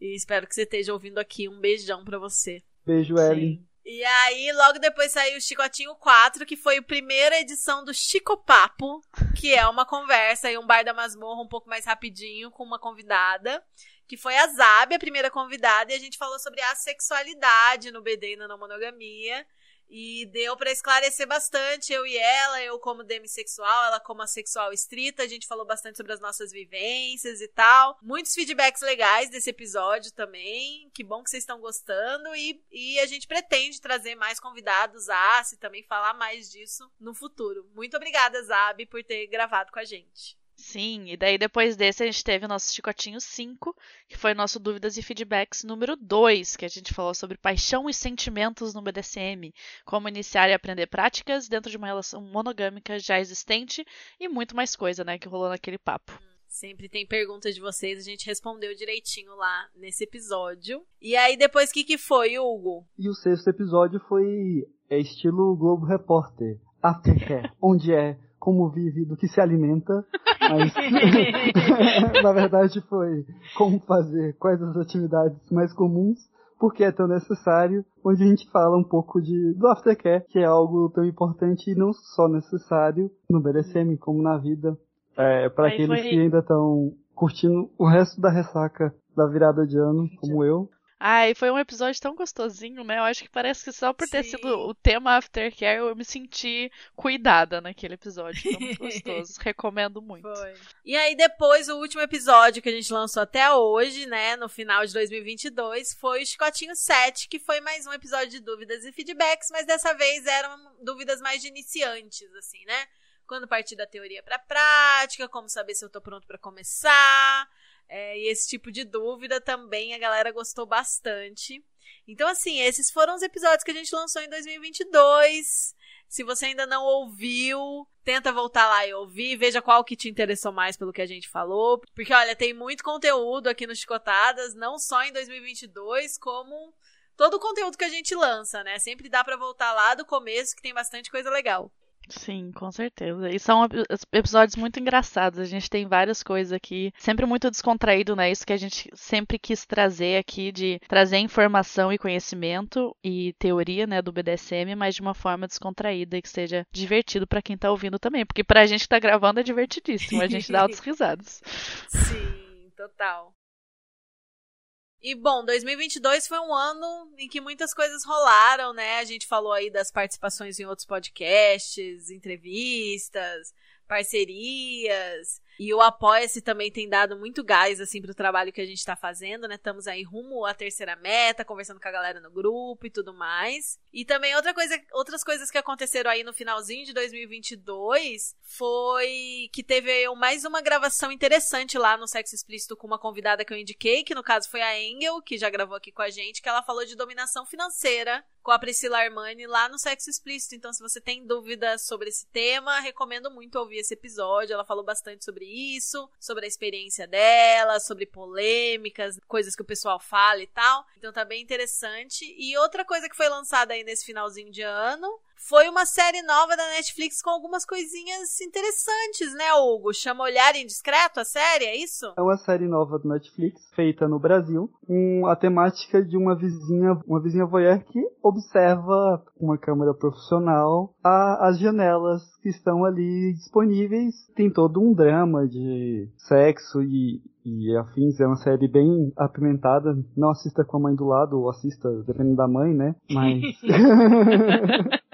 [SPEAKER 3] E espero que você esteja ouvindo aqui. Um beijão pra você.
[SPEAKER 5] Beijo.
[SPEAKER 4] Sim.
[SPEAKER 3] E aí, logo depois saiu o Chicotinho 4, que foi a primeira edição do Chico Papo, que é uma conversa e um bar da masmorra um pouco mais rapidinho com uma convidada, que foi a Zabi, a primeira convidada, e a gente falou sobre a sexualidade no BD e na não monogamia. E deu pra esclarecer bastante, eu e ela, eu como demissexual, ela como assexual estrita, a gente falou bastante sobre as nossas vivências e tal. Muitos feedbacks legais desse episódio também, que bom que vocês estão gostando e, e a gente pretende trazer mais convidados a e também falar mais disso no futuro. Muito obrigada, Zabi, por ter gravado com a gente.
[SPEAKER 4] Sim, e daí depois desse a gente teve o nosso Chicotinho 5, que foi nosso Dúvidas e Feedbacks número 2, que a gente falou sobre paixão e sentimentos no BDSM, como iniciar e aprender práticas dentro de uma relação monogâmica já existente e muito mais coisa, né, que rolou naquele papo.
[SPEAKER 3] Sempre tem perguntas de vocês, a gente respondeu direitinho lá nesse episódio. E aí, depois, o que, que foi, Hugo?
[SPEAKER 5] E o sexto episódio foi é, estilo Globo Repórter. Aftercare, <laughs> onde é, como vive, do que se alimenta. <laughs> Mas, <laughs> na verdade, foi como fazer, quais as atividades mais comuns, porque é tão necessário, onde a gente fala um pouco de, do aftercare, que é algo tão importante e não só necessário no BDSM, como na vida, é, para aqueles
[SPEAKER 4] foi-
[SPEAKER 5] que ainda estão curtindo o resto da ressaca da virada de ano, como eu.
[SPEAKER 4] Ai, foi um episódio tão gostosinho, né? Eu acho que parece que só por ter
[SPEAKER 3] Sim.
[SPEAKER 4] sido o tema Aftercare eu me senti cuidada naquele episódio. Foi muito gostoso. <laughs> Recomendo muito.
[SPEAKER 3] Foi. E aí, depois, o último episódio que a gente lançou até hoje, né, no final de 2022, foi o Chicotinho 7, que foi mais um episódio de dúvidas e feedbacks, mas dessa vez eram dúvidas mais de iniciantes, assim, né? Quando partir da teoria pra prática, como saber se eu tô pronto pra começar. É, e esse tipo de dúvida também a galera gostou bastante. Então, assim, esses foram os episódios que a gente lançou em 2022. Se você ainda não ouviu, tenta voltar lá e ouvir, veja qual que te interessou mais pelo que a gente falou. Porque, olha, tem muito conteúdo aqui no Chicotadas, não só em 2022, como todo o conteúdo que a gente lança, né? Sempre dá pra voltar lá do começo, que tem bastante coisa legal.
[SPEAKER 4] Sim, com certeza. E são epi- episódios muito engraçados. A gente tem várias coisas aqui, sempre muito descontraído, né? Isso que a gente sempre quis trazer aqui, de trazer informação e conhecimento e teoria, né, do BDSM, mas de uma forma descontraída e que seja divertido pra quem tá ouvindo também. Porque pra gente que tá gravando é divertidíssimo, a gente dá <laughs> altas risadas.
[SPEAKER 3] Sim, total. E bom, 2022 foi um ano em que muitas coisas rolaram, né? A gente falou aí das participações em outros podcasts, entrevistas, parcerias. E o Apoia-se também tem dado muito gás, assim, pro trabalho que a gente tá fazendo, né? Estamos aí rumo à terceira meta, conversando com a galera no grupo e tudo mais. E também outra coisa, outras coisas que aconteceram aí no finalzinho de 2022 foi que teve mais uma gravação interessante lá no Sexo Explícito com uma convidada que eu indiquei, que no caso foi a Engel, que já gravou aqui com a gente, que ela falou de dominação financeira com a Priscila Armani lá no Sexo Explícito. Então, se você tem dúvidas sobre esse tema, recomendo muito ouvir esse episódio. Ela falou bastante sobre isso, sobre a experiência dela, sobre polêmicas, coisas que o pessoal fala e tal. Então tá bem interessante. E outra coisa que foi lançada aí nesse finalzinho de ano foi uma série nova da Netflix com algumas coisinhas interessantes, né, Hugo? Chama Olhar Indiscreto a série, é isso?
[SPEAKER 5] É uma série nova do Netflix, feita no Brasil, com a temática de uma vizinha, uma vizinha voyeur que observa com uma câmera profissional a- as janelas que estão ali disponíveis. Tem todo um drama de sexo e, e afins. É uma série bem apimentada. Não assista com a mãe do lado, ou assista dependendo da mãe, né? Mas. <laughs> <laughs>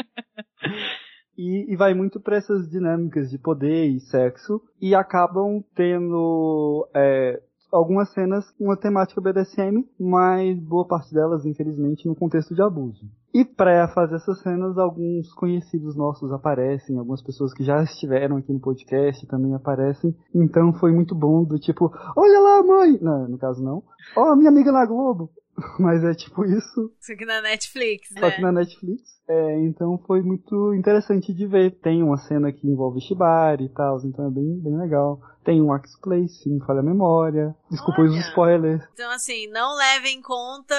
[SPEAKER 5] E, e vai muito para essas dinâmicas de poder e sexo e acabam tendo é, algumas cenas com uma temática BDSM, mas boa parte delas, infelizmente, no contexto de abuso. E para fazer essas cenas, alguns conhecidos nossos aparecem, algumas pessoas que já estiveram aqui no podcast também aparecem. Então foi muito bom do tipo, olha lá, mãe! Não, no caso não. Ó, minha amiga na Globo! <laughs> Mas é tipo isso,
[SPEAKER 3] Isso aqui na Netflix,
[SPEAKER 5] só que
[SPEAKER 3] né?
[SPEAKER 5] na Netflix. É, então foi muito interessante de ver. Tem uma cena que envolve Shibari e tal, então é bem, bem legal. Tem um Axe Play, não falha a memória. Desculpa os
[SPEAKER 3] Olha.
[SPEAKER 5] spoilers.
[SPEAKER 3] Então, assim, não leve em conta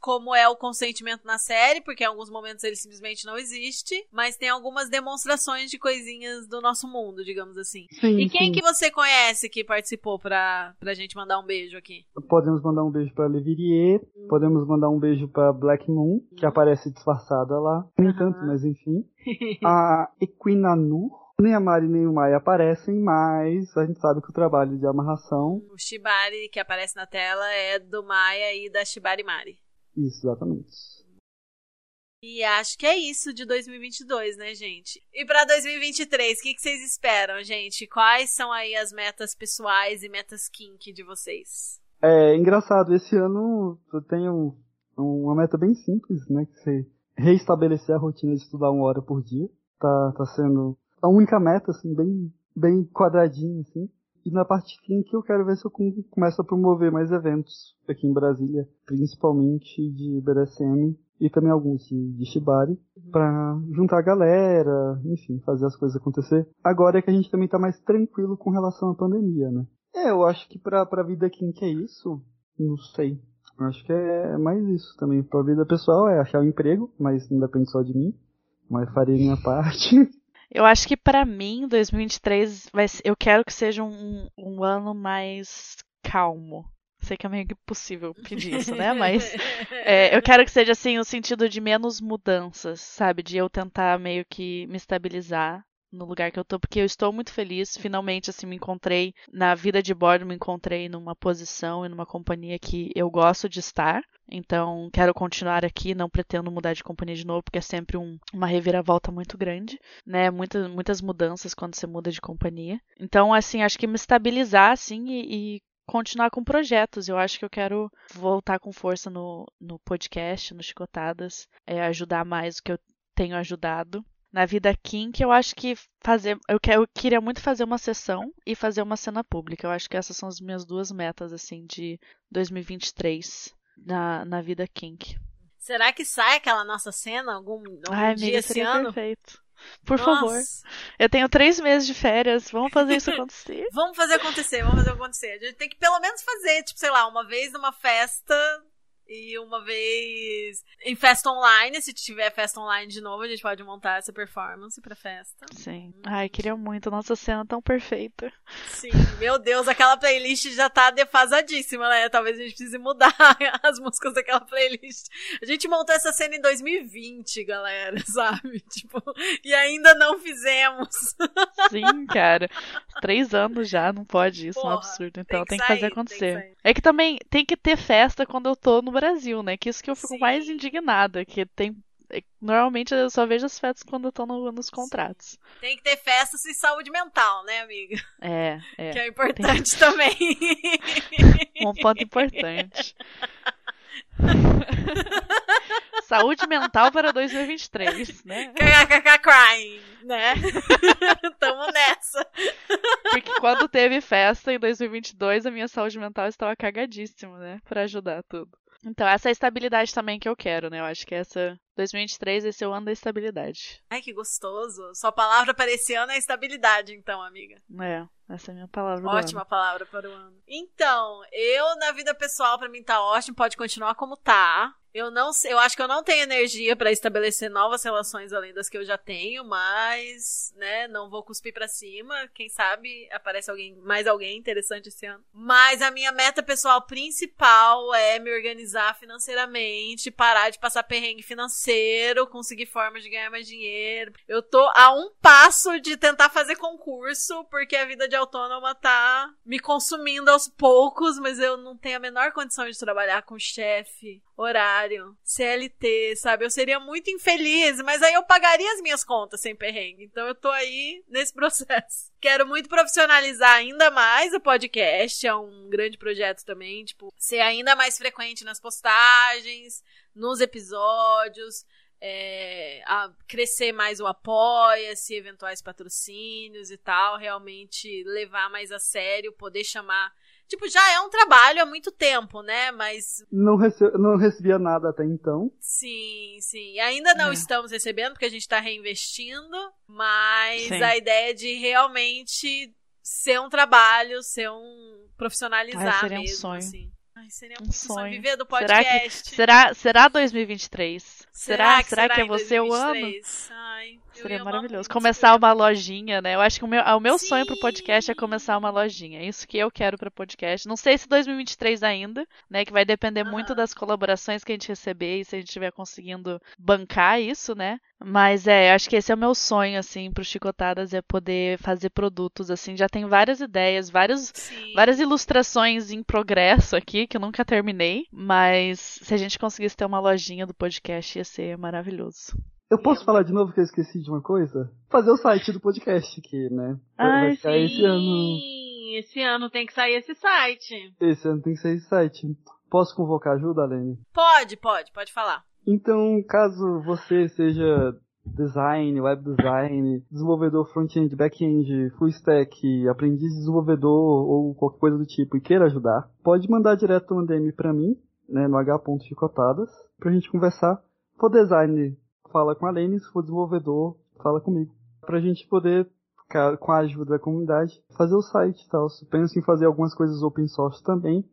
[SPEAKER 3] como é o consentimento na série, porque em alguns momentos ele simplesmente não existe, mas tem algumas demonstrações de coisinhas do nosso mundo, digamos assim.
[SPEAKER 5] Sim,
[SPEAKER 3] E quem
[SPEAKER 5] sim.
[SPEAKER 3] que você conhece que participou pra, pra gente mandar um beijo aqui?
[SPEAKER 5] Podemos mandar um beijo pra Levirie, podemos mandar um beijo pra Black Moon, que aparece disfarçada lá. Nem
[SPEAKER 3] Aham.
[SPEAKER 5] tanto, mas enfim. <laughs> A Equinanur, nem a Mari nem o Maia aparecem, mas a gente sabe que o trabalho de amarração.
[SPEAKER 3] O Shibari que aparece na tela é do Maia e da Shibari Mari.
[SPEAKER 5] Isso, exatamente.
[SPEAKER 3] E acho que é isso de 2022, né, gente? E pra 2023, o que, que vocês esperam, gente? Quais são aí as metas pessoais e metas kink de vocês?
[SPEAKER 5] É engraçado, esse ano eu tenho uma meta bem simples, né? Que você reestabelecer a rotina de estudar uma hora por dia. Tá, tá sendo a única meta, assim, bem, bem quadradinha, assim. E na parte que eu quero ver se eu com- começo a promover mais eventos aqui em Brasília, principalmente de BDSM e também alguns de, Shibari, pra juntar a galera, enfim, fazer as coisas acontecer. Agora é que a gente também tá mais tranquilo com relação à pandemia, né? É, eu acho que pra, pra vida kink é isso, não sei. Eu acho que é mais isso também. Pra vida pessoal é achar um emprego, mas não depende só de mim. Mas farei minha <laughs> parte.
[SPEAKER 4] Eu acho que pra mim, 2023, vai ser- eu quero que seja um, um ano mais calmo. Sei que é meio impossível pedir isso, né? Mas <laughs> é, eu quero que seja assim, o sentido de menos mudanças, sabe? De eu tentar meio que me estabilizar no lugar que eu tô, porque eu estou muito feliz. Finalmente, assim, me encontrei na vida de bordo, me encontrei numa posição e numa companhia que eu gosto de estar. Então, quero continuar aqui, não pretendo mudar de companhia de novo, porque é sempre um- uma reviravolta muito grande, né? Muitas, muitas mudanças quando você muda de companhia. Então, assim, acho que me estabilizar, assim, e, e continuar com projetos. Eu acho que eu quero voltar com força no, no podcast, no Chicotadas, é, ajudar mais o que eu tenho ajudado. Na vida kink, eu acho que fazer. Eu, que- eu queria muito fazer uma sessão e fazer uma cena pública. Eu acho que essas são as minhas duas metas, assim, de 2023 na, na vida kink.
[SPEAKER 3] Será que sai aquela nossa cena algum, algum
[SPEAKER 4] Ai,
[SPEAKER 3] dia
[SPEAKER 4] amiga,
[SPEAKER 3] esse
[SPEAKER 4] seria
[SPEAKER 3] ano?
[SPEAKER 4] perfeito. Por
[SPEAKER 3] Nossa.
[SPEAKER 4] favor. Eu tenho três meses de férias. Vamos fazer isso <laughs> acontecer.
[SPEAKER 3] Vamos fazer acontecer, vamos fazer acontecer. A gente tem que pelo menos fazer, tipo, sei lá, uma vez numa festa e uma vez em festa online. Se tiver festa online de novo, a gente pode montar essa performance pra festa.
[SPEAKER 4] Sim. Ai, queria muito. Nossa cena tão perfeita.
[SPEAKER 3] Sim, meu Deus, aquela playlist já tá defasadíssima, né? Talvez a gente precise mudar <laughs> as músicas daquela playlist. A gente montou essa cena em 2020, galera, <laughs> sabe? Tipo, e ainda não fizemos. <laughs>
[SPEAKER 4] Sim, cara. Três anos já, não pode isso, é um
[SPEAKER 3] Porra,
[SPEAKER 4] absurdo. Então
[SPEAKER 3] tem
[SPEAKER 4] tem
[SPEAKER 3] que
[SPEAKER 4] que, fazer
[SPEAKER 3] sair, tem que
[SPEAKER 4] acontecer.
[SPEAKER 3] sair.
[SPEAKER 4] é que também tem que ter festa quando eu tô no Brasil, né? Que isso que eu fico
[SPEAKER 3] Sim.
[SPEAKER 4] mais indignada. Que tem. é- Normalmente eu só vejo as festas quando eu tô no- nos contratos.
[SPEAKER 3] Tem que ter festas e saúde mental, né, amiga?
[SPEAKER 4] É, <laughs> é.
[SPEAKER 3] Que é importante também. <laughs>
[SPEAKER 4] Um ponto importante. <laughs> Saúde mental para 2023, né?
[SPEAKER 3] KKK crying, né? Tamo nessa.
[SPEAKER 4] Porque quando teve festa em 2022, a minha saúde mental estava cagadíssima, né? Pra ajudar tudo. Então, essa é a estabilidade também que eu quero, né? Eu acho que essa 2023 esse é o ano da estabilidade.
[SPEAKER 3] Ai, que gostoso. Sua palavra para esse ano é estabilidade, então, amiga.
[SPEAKER 4] É, essa é a minha palavra.
[SPEAKER 3] Ótima palavra para o ano. Então, eu na vida pessoal pra mim tá ótimo, pode continuar como tá. Eu não sei, eu acho que eu não tenho energia pra estabelecer novas relações além das que eu já tenho, mas, né, não vou cuspir pra cima. Quem sabe aparece alguém, mais alguém interessante esse ano. Mas a minha meta pessoal principal é me organizar financeiramente, parar de passar perrengue financeiro, conseguir formas de ganhar mais dinheiro. Eu tô a um passo de tentar fazer concurso, porque a vida de autônoma tá me consumindo aos poucos, mas eu não tenho a menor condição de trabalhar com chefe, horário, CLT, sabe? Eu seria muito infeliz, mas aí eu pagaria as minhas contas sem perrengue. Então eu tô aí nesse <laughs> processo. Quero muito profissionalizar ainda mais o podcast, é um grande projeto também, tipo, ser ainda mais frequente nas postagens, nos episódios, é, crescer mais o apoia-se, eventuais patrocínios e tal, realmente levar mais a sério, poder chamar Tipo, já é um trabalho há muito tempo, né? Mas
[SPEAKER 5] Não, rece não recebia nada até então.
[SPEAKER 3] sim, sim. Ainda não
[SPEAKER 4] É.
[SPEAKER 3] estamos recebendo, porque a gente tá reinvestindo, mas
[SPEAKER 4] Sim.
[SPEAKER 3] a ideia de realmente ser um trabalho, ser um profissionalizar
[SPEAKER 4] Ai, seria um
[SPEAKER 3] mesmo,
[SPEAKER 4] sonho.
[SPEAKER 3] assim. Ai, seria
[SPEAKER 4] Um
[SPEAKER 3] muito sonho.
[SPEAKER 4] sonho.
[SPEAKER 3] Viver do
[SPEAKER 4] Será que-
[SPEAKER 3] podcast.
[SPEAKER 4] Será, será 2023? Será, será, que é
[SPEAKER 3] em
[SPEAKER 4] você o ano?
[SPEAKER 3] 2023? Ai,
[SPEAKER 4] Seria maravilhoso.
[SPEAKER 3] muito,
[SPEAKER 4] Começar uma lojinha, né? Eu acho que o meu, o meu sonho pro
[SPEAKER 3] Sim.
[SPEAKER 4] podcast é começar uma lojinha. É isso que eu quero pro podcast. Não sei se 2023 ainda, né? Que vai depender muito
[SPEAKER 3] Aham.
[SPEAKER 4] das colaborações que a gente receber e se a gente estiver conseguindo bancar isso, né? Mas é, acho que esse é o meu sonho, assim, pro Chicotadas, é poder fazer produtos, assim. Já tem várias ideias, vários
[SPEAKER 3] Sim.
[SPEAKER 4] várias ilustrações em progresso aqui, que eu nunca terminei, mas se a gente conseguisse ter uma lojinha do podcast, ia ser maravilhoso.
[SPEAKER 5] Eu posso falar de novo que eu esqueci de uma coisa? Fazer o site do podcast aqui, né? Vai ficar esse ano.
[SPEAKER 6] Sim, esse ano tem que sair esse site.
[SPEAKER 5] Esse ano tem que ser esse site. Posso convocar ajuda, Alene?
[SPEAKER 3] Pode, pode, pode falar.
[SPEAKER 5] Então, caso você seja design, web design, desenvolvedor front-end, back-end, full stack, aprendiz de desenvolvedor ou qualquer coisa do tipo e queira ajudar, pode mandar direto um DM pra mim, né, no h.chicotadas, pra gente conversar. For design, fala com a Lene, se for desenvolvedor, fala comigo. Pra gente poder, com a ajuda da comunidade, fazer o site e tal. Penso em fazer algumas coisas open source também,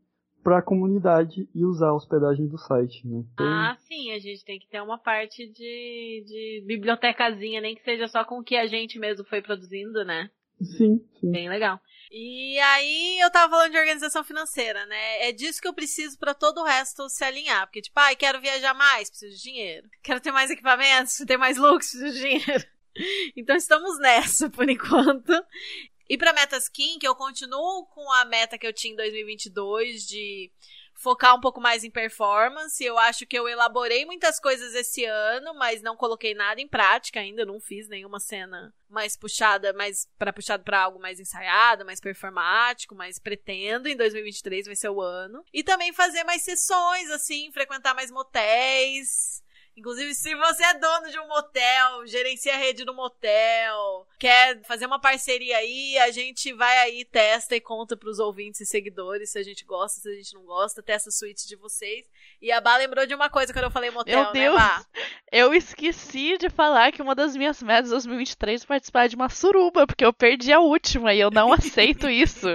[SPEAKER 5] pra comunidade e usar a hospedagem do site, né. Então,
[SPEAKER 6] Ah, sim, a gente tem que ter uma parte de, de bibliotecazinha, nem que seja só com o que a gente mesmo foi produzindo, né?
[SPEAKER 5] Sim, sim.
[SPEAKER 6] Bem legal.
[SPEAKER 3] E aí eu tava falando de organização financeira, né? É disso que eu preciso pra todo o resto se alinhar. Porque, tipo, ai, quero viajar mais, preciso de dinheiro. Quero ter mais equipamentos, ter mais looks, preciso de dinheiro. <laughs> Então estamos nessa por enquanto. E pra metas Kink, eu continuo com a meta que eu tinha em 2022 de focar um pouco mais em performance. Eu acho que eu elaborei muitas coisas esse ano, mas não coloquei nada em prática ainda, não fiz nenhuma cena mais puxada, mais para puxado para algo mais ensaiado, mais performático, mas pretendo em 2023 vai ser o ano. E também fazer mais sessões assim, frequentar mais motéis. Inclusive, se você é dono de um motel, gerencia a rede do motel, quer fazer uma parceria aí, a gente vai aí, testa e conta pros ouvintes e seguidores se a gente gosta, se a gente não gosta, testa a suíte de vocês. E a Bá lembrou de uma coisa quando eu falei motel,
[SPEAKER 4] Meu
[SPEAKER 3] né,
[SPEAKER 4] Deus!
[SPEAKER 3] Bá?
[SPEAKER 4] Eu esqueci de falar que uma das minhas metas de 2023 é participar de uma suruba, porque eu perdi a última e eu não <laughs> aceito isso.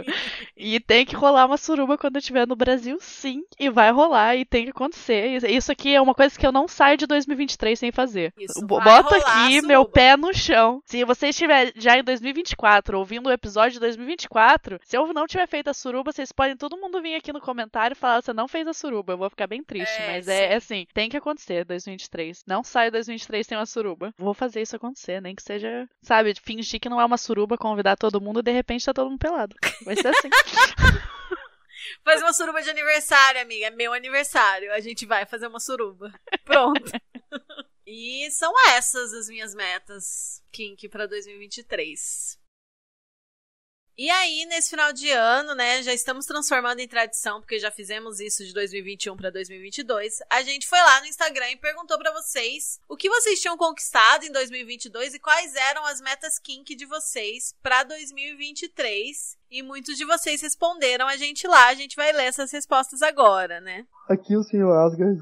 [SPEAKER 4] E tem que rolar uma suruba quando eu estiver no Brasil, sim. E vai rolar e tem que acontecer. Isso aqui é uma coisa que eu não saio de 2023 sem fazer.
[SPEAKER 3] Isso,
[SPEAKER 4] Bo-
[SPEAKER 3] vai
[SPEAKER 4] Boto
[SPEAKER 3] rolar
[SPEAKER 4] aqui meu pé no chão. Se você estiver já em 2024, ouvindo o episódio de 2024, se eu não tiver feito a suruba, vocês podem todo mundo vir aqui no comentário e falar você não fez a suruba. Eu vou ficar bem triste.
[SPEAKER 3] É,
[SPEAKER 4] mas é, é assim, tem que acontecer 2023. Não saio 2023 sem uma suruba. Vou fazer isso acontecer, nem que seja, sabe, fingir que não é uma suruba, convidar todo mundo e de repente tá todo mundo pelado. Vai ser assim. <laughs>
[SPEAKER 3] Faz uma suruba de aniversário, amiga. É meu aniversário. A gente vai fazer uma suruba. Pronto. <laughs> e são essas as minhas metas, Kink, pra 2023. E aí, nesse final de ano, né, já estamos transformando em tradição, porque já fizemos isso de 2021 para 2022. A gente foi lá no Instagram e perguntou pra vocês o que vocês tinham conquistado em 2022 e quais eram as metas kink de vocês pra 2023. E muitos de vocês responderam a gente lá. A gente vai ler essas respostas agora, né?
[SPEAKER 5] Aqui o senhor Asgard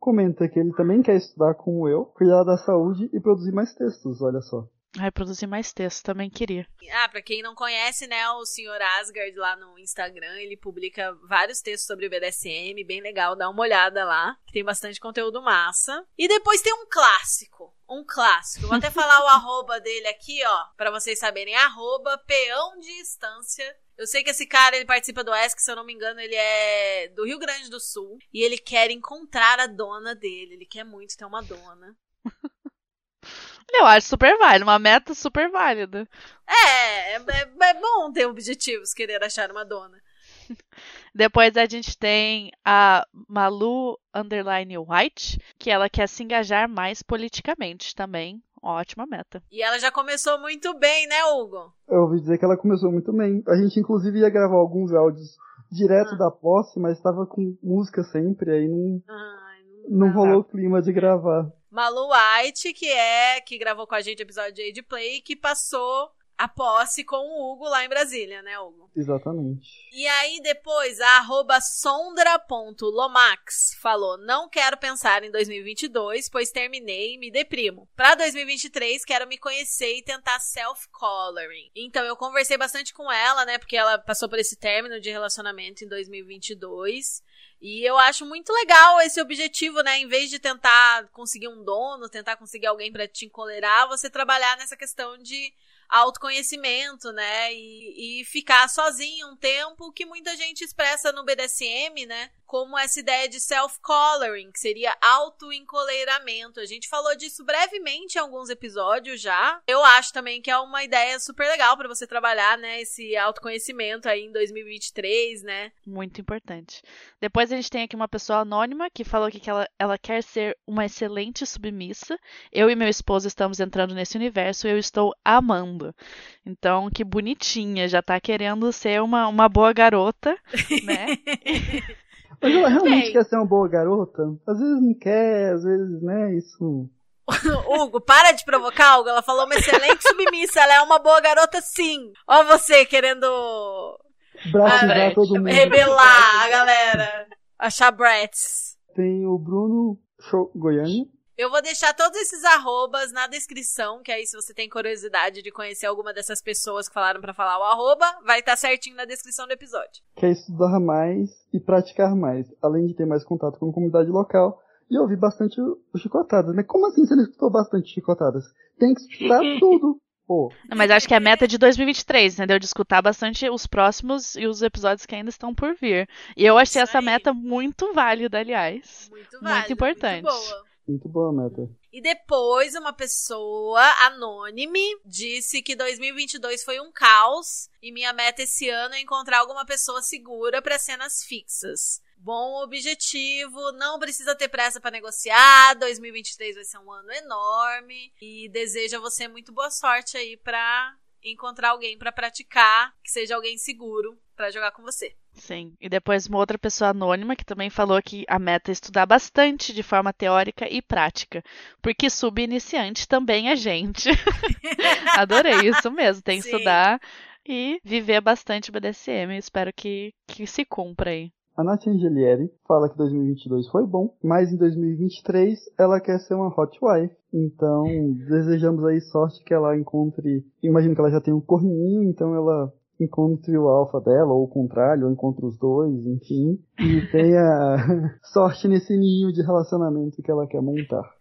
[SPEAKER 5] comenta que ele também quer estudar como eu, cuidar da saúde e produzir mais textos, olha só.
[SPEAKER 4] Ai, produzir mais texto, também queria.
[SPEAKER 3] Ah, pra quem não conhece, né, o Sr. Asgard lá no Instagram, ele publica vários textos sobre o BDSM, bem legal, dá uma olhada lá, que tem bastante conteúdo massa. E depois tem um clássico, um clássico. Vou até falar o <laughs> arroba dele aqui, ó, pra vocês saberem, arroba peão de estância. Eu sei que esse cara, ele participa do ESC, se eu não me engano, ele é do Rio Grande do Sul, e ele quer encontrar a dona dele, ele quer muito ter uma dona. <laughs>
[SPEAKER 4] Eu acho super válido, uma meta super válida.
[SPEAKER 3] É, é, é bom ter objetivos, querer achar uma dona. <laughs>
[SPEAKER 4] Depois a gente tem a Malu Underline White, que ela quer se engajar mais politicamente também. Ótima meta.
[SPEAKER 3] E ela já começou muito bem, né, Hugo?
[SPEAKER 5] Eu ouvi dizer que ela começou muito bem. A gente inclusive ia gravar alguns áudios direto
[SPEAKER 3] Ah.
[SPEAKER 5] da posse, mas estava com música sempre, aí não,
[SPEAKER 3] Ai,
[SPEAKER 5] não
[SPEAKER 3] dá.
[SPEAKER 5] rolou o clima de gravar.
[SPEAKER 3] Malu White, que é que gravou com a gente o episódio de Age Play, que passou a posse com o Hugo lá em Brasília, né, Hugo?
[SPEAKER 5] Exatamente.
[SPEAKER 3] E aí depois a arroba sondra.lomax falou: Não quero pensar em 2022, pois terminei e me deprimo. Pra 2023, quero me conhecer e tentar self-coloring. Então eu conversei bastante com ela, né? Porque ela passou por esse término de relacionamento em 2022. E eu acho muito legal esse objetivo, né? Em vez de tentar conseguir um dono, tentar conseguir alguém para te encolerar, você trabalhar nessa questão de autoconhecimento, né? E, e ficar sozinho um tempo que muita gente expressa no BDSM, né? Como essa ideia de self-coloring, que seria auto-encoleiramento. A gente falou disso brevemente em alguns episódios já. Eu acho também que é uma ideia super legal para você trabalhar, né? Esse autoconhecimento aí em 2023, né?
[SPEAKER 4] Muito importante. Depois a gente tem aqui uma pessoa anônima que falou que ela, ela quer ser uma excelente submissa. Eu e meu esposo estamos entrando nesse universo e eu estou amando. Então, que bonitinha, já tá querendo ser uma, uma boa garota, né? <laughs>
[SPEAKER 5] Mas ela realmente
[SPEAKER 3] Bem.
[SPEAKER 5] quer ser uma boa garota? Às vezes não quer, às vezes, né? Isso. <laughs>
[SPEAKER 3] Hugo, para de provocar, Hugo. Ela falou uma excelente submissa. Ela é uma boa garota, sim. Ó, você querendo
[SPEAKER 5] Braçizar
[SPEAKER 3] Ah,
[SPEAKER 5] todo mundo.
[SPEAKER 3] rebelar a galera. Achar brats.
[SPEAKER 5] Tem o Bruno Show Goiânia.
[SPEAKER 3] Eu vou deixar todos esses arrobas na descrição, que aí se você tem curiosidade de conhecer alguma dessas pessoas que falaram pra falar o arroba, vai estar certinho na descrição do episódio.
[SPEAKER 5] quer estudar mais e praticar mais, além de ter mais contato com a comunidade local e ouvir bastante chicotadas. Mas como assim você não escutou bastante chicotadas? Tem que escutar <laughs> tudo. Pô,
[SPEAKER 4] Não, Mas acho que a meta é de 2023, entendeu? De escutar bastante os próximos e os episódios que ainda estão por vir. E eu achei
[SPEAKER 3] Isso
[SPEAKER 4] essa
[SPEAKER 3] aí.
[SPEAKER 4] meta muito válida, aliás.
[SPEAKER 3] Muito válido,
[SPEAKER 4] importante.
[SPEAKER 3] Muito boa.
[SPEAKER 5] Muito boa meta.
[SPEAKER 3] E depois uma pessoa anônime disse que 2022 foi um caos e minha meta esse ano é encontrar alguma pessoa segura para cenas fixas. Bom objetivo, não precisa ter pressa para negociar. 2023 vai ser um ano enorme e desejo a você muito boa sorte aí para encontrar alguém para praticar, que seja alguém seguro para jogar com você.
[SPEAKER 4] Sim. E depois uma outra pessoa anônima que também falou que a meta é estudar bastante de forma teórica e prática. Porque subiniciante também é gente. <laughs> Adorei isso mesmo. Tem que
[SPEAKER 3] Sim.
[SPEAKER 4] estudar e viver bastante BDSM. Espero que, que se cumpra aí.
[SPEAKER 5] A Nath Angelieri fala que 2022 foi bom, mas em 2023 ela quer ser uma hot wife. Então, desejamos aí sorte que ela encontre. Imagino que ela já tem um corninho, então ela encontre o alfa dela, ou o contrário, ou encontre os dois, enfim. E <laughs> tenha sorte nesse ninho de relacionamento que ela quer montar.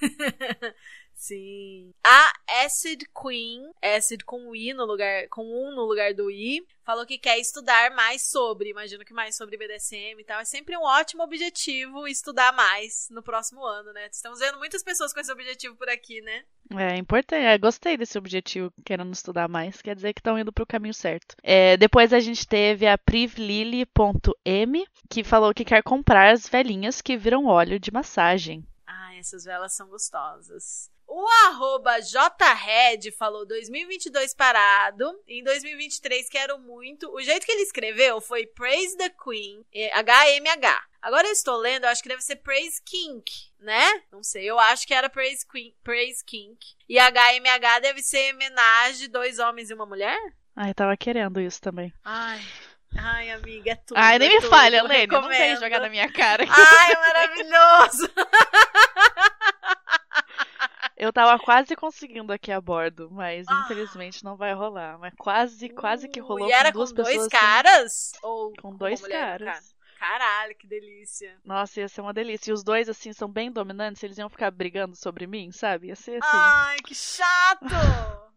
[SPEAKER 5] <laughs>
[SPEAKER 3] Sim. A Acid Queen, Acid com I no lugar, com um no lugar do I, falou que quer estudar mais sobre, imagino que mais sobre BDSM e tal. É sempre um ótimo objetivo estudar mais no próximo ano, né? Estamos vendo muitas pessoas com esse objetivo por aqui, né?
[SPEAKER 4] É importante, é, gostei desse objetivo, querendo estudar mais, quer dizer que estão indo para o caminho certo. É, depois a gente teve a privlili.m, que falou que quer comprar as velhinhas que viram óleo de massagem.
[SPEAKER 3] Ai, essas velas são gostosas. O arroba jred falou 2022 parado. Em 2023 quero muito. O jeito que ele escreveu foi Praise the Queen, é, HMH. Agora eu estou lendo, eu acho que deve ser Praise Kink, né? Não sei, eu acho que era Praise, Queen, Praise Kink. E HMH deve ser homenagem dois homens e uma mulher?
[SPEAKER 4] Ai, tava querendo isso também.
[SPEAKER 3] Ai, ai amiga, é tudo.
[SPEAKER 4] Ai, nem
[SPEAKER 3] é
[SPEAKER 4] me
[SPEAKER 3] tudo,
[SPEAKER 4] falha, Lene, não vem jogar na minha cara.
[SPEAKER 3] Ai, maravilhoso! <laughs>
[SPEAKER 4] Eu tava quase conseguindo aqui a bordo, mas
[SPEAKER 3] Ah.
[SPEAKER 4] infelizmente não vai rolar. Mas quase, quase que rolou
[SPEAKER 3] E era
[SPEAKER 4] com duas
[SPEAKER 3] com
[SPEAKER 4] pessoas.
[SPEAKER 3] dois
[SPEAKER 4] assim,
[SPEAKER 3] caras? Ou
[SPEAKER 4] com dois
[SPEAKER 3] cara?
[SPEAKER 4] caras.
[SPEAKER 3] Caralho, que delícia.
[SPEAKER 4] Nossa, ia ser uma delícia. E os dois, assim, são bem dominantes, eles iam ficar brigando sobre mim, sabe? Ia ser assim.
[SPEAKER 3] Ai, que chato! <laughs>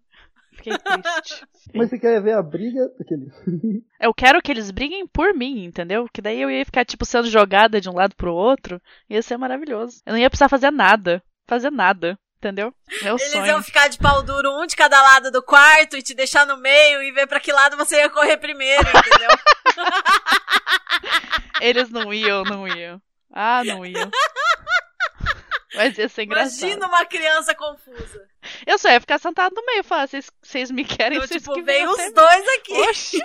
[SPEAKER 4] Fiquei triste.
[SPEAKER 5] Mas você quer ver a briga daquele. <laughs>
[SPEAKER 4] Eu quero que eles briguem por mim, entendeu? Que daí eu ia ficar, tipo, sendo jogada de um lado pro outro. Ia ser maravilhoso. Eu não ia precisar fazer nada. Fazer nada. Entendeu? Meu
[SPEAKER 3] Eles
[SPEAKER 4] sonho.
[SPEAKER 3] iam ficar de pau duro, um de cada lado do quarto e te deixar no meio e ver pra que lado você ia correr primeiro, entendeu? <laughs>
[SPEAKER 4] Eles não iam, não iam. Ah, não iam. Mas ia ser engraçado.
[SPEAKER 3] Imagina uma criança confusa.
[SPEAKER 4] Eu só ia ficar sentado no meio e falar, vocês, me querem,
[SPEAKER 3] Então,
[SPEAKER 4] vocês
[SPEAKER 3] tipo,
[SPEAKER 4] que
[SPEAKER 3] vem os
[SPEAKER 4] até mim."
[SPEAKER 3] dois aqui.
[SPEAKER 4] Oxi.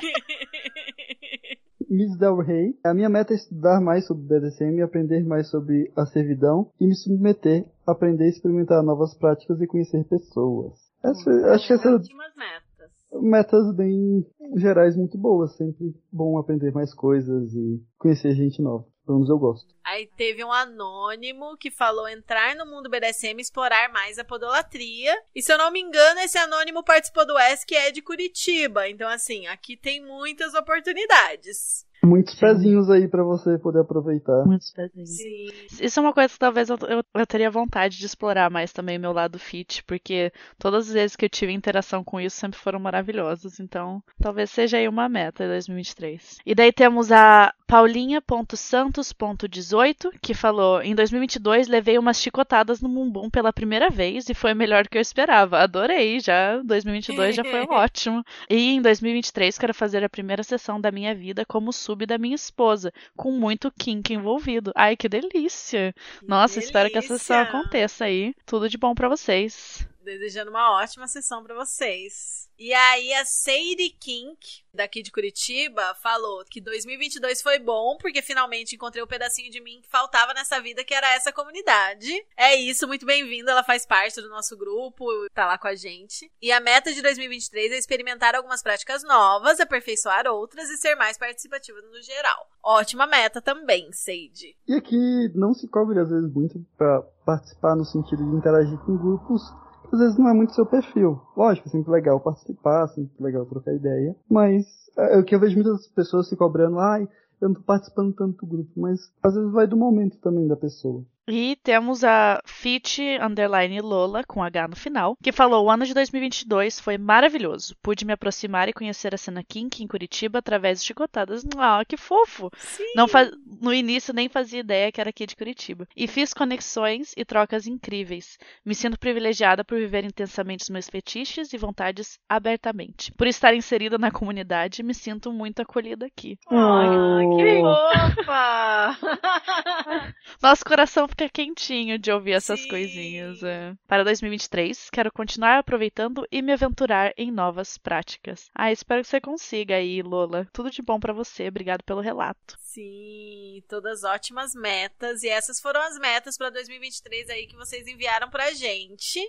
[SPEAKER 5] Miss Del Rey. A minha meta é estudar mais sobre BDSM, aprender mais sobre a servidão e me submeter, aprender a experimentar novas práticas e conhecer pessoas. Essa, acho que essa,
[SPEAKER 6] Ótimas metas.
[SPEAKER 5] metas bem gerais muito boas. Sempre bom aprender mais coisas e conhecer gente nova. Pelo menos eu gosto.
[SPEAKER 3] Aí teve um anônimo que falou entrar no mundo BDSM e explorar mais a podolatria. E se eu não me engano, esse anônimo participou do ESC que é de Curitiba. Então, assim, aqui tem muitas oportunidades.
[SPEAKER 5] Muitos pezinhos aí pra você poder aproveitar.
[SPEAKER 4] Muitos pezinhos.
[SPEAKER 3] Sim.
[SPEAKER 4] Isso é uma coisa que talvez eu, eu, eu teria vontade de explorar mais também, meu lado fit, porque todas as vezes que eu tive interação com isso sempre foram maravilhosas. Então, talvez seja aí uma meta em 2023. E daí temos a Paulinha.santos.18, que falou: Em 2022 levei umas chicotadas no bumbum pela primeira vez e foi melhor do que eu esperava. Adorei, já 2022 já foi <laughs> ótimo. E em 2023 quero fazer a primeira sessão da minha vida como da minha esposa, com muito kink envolvido. Ai, que delícia! Nossa, espero que essa sessão
[SPEAKER 3] delícia.
[SPEAKER 4] aconteça aí. Tudo de bom pra vocês.
[SPEAKER 3] Desejando uma ótima sessão pra vocês. E aí a Sadie Kink, daqui de Curitiba, falou que 2022 foi bom porque finalmente encontrei o pedacinho de mim que faltava nessa vida, que era essa comunidade. É isso, muito bem-vinda, ela faz parte do nosso grupo, tá lá com a gente. E a meta de 2023 é experimentar algumas práticas novas, aperfeiçoar outras e ser mais participativa no geral. Ótima meta também, Sadie.
[SPEAKER 5] E aqui não se cobre às vezes muito pra participar no sentido de interagir com grupos. Às vezes não é muito seu perfil. Lógico, é sempre legal participar, sempre legal trocar ideia. Mas é o que eu vejo muitas pessoas se cobrando, ai, eu não tô participando tanto do grupo, mas às vezes vai do momento também da pessoa.
[SPEAKER 4] E temos a Fit Underline Lola, com H no final, que falou: O ano de 2022 foi maravilhoso. Pude me aproximar e conhecer a cena Kink em Curitiba através de chicotadas. Ah, que fofo!
[SPEAKER 3] Sim.
[SPEAKER 4] Não fa- No início nem fazia ideia que era aqui de Curitiba. E fiz conexões e trocas incríveis. Me sinto privilegiada por viver intensamente os meus fetiches e vontades abertamente. Por estar inserida na comunidade, me sinto muito acolhida aqui.
[SPEAKER 6] Ai, que
[SPEAKER 5] Oh.
[SPEAKER 6] fofa! <laughs>
[SPEAKER 4] Nosso coração fica quentinho de ouvir essas
[SPEAKER 3] Sim.
[SPEAKER 4] coisinhas. é. Para 2023, quero continuar aproveitando e me aventurar em novas práticas. Ah, espero que você consiga aí, Lola. Tudo de bom pra você. Obrigado pelo relato.
[SPEAKER 3] Sim, todas ótimas metas. E essas foram as metas para 2023 aí que vocês enviaram pra gente.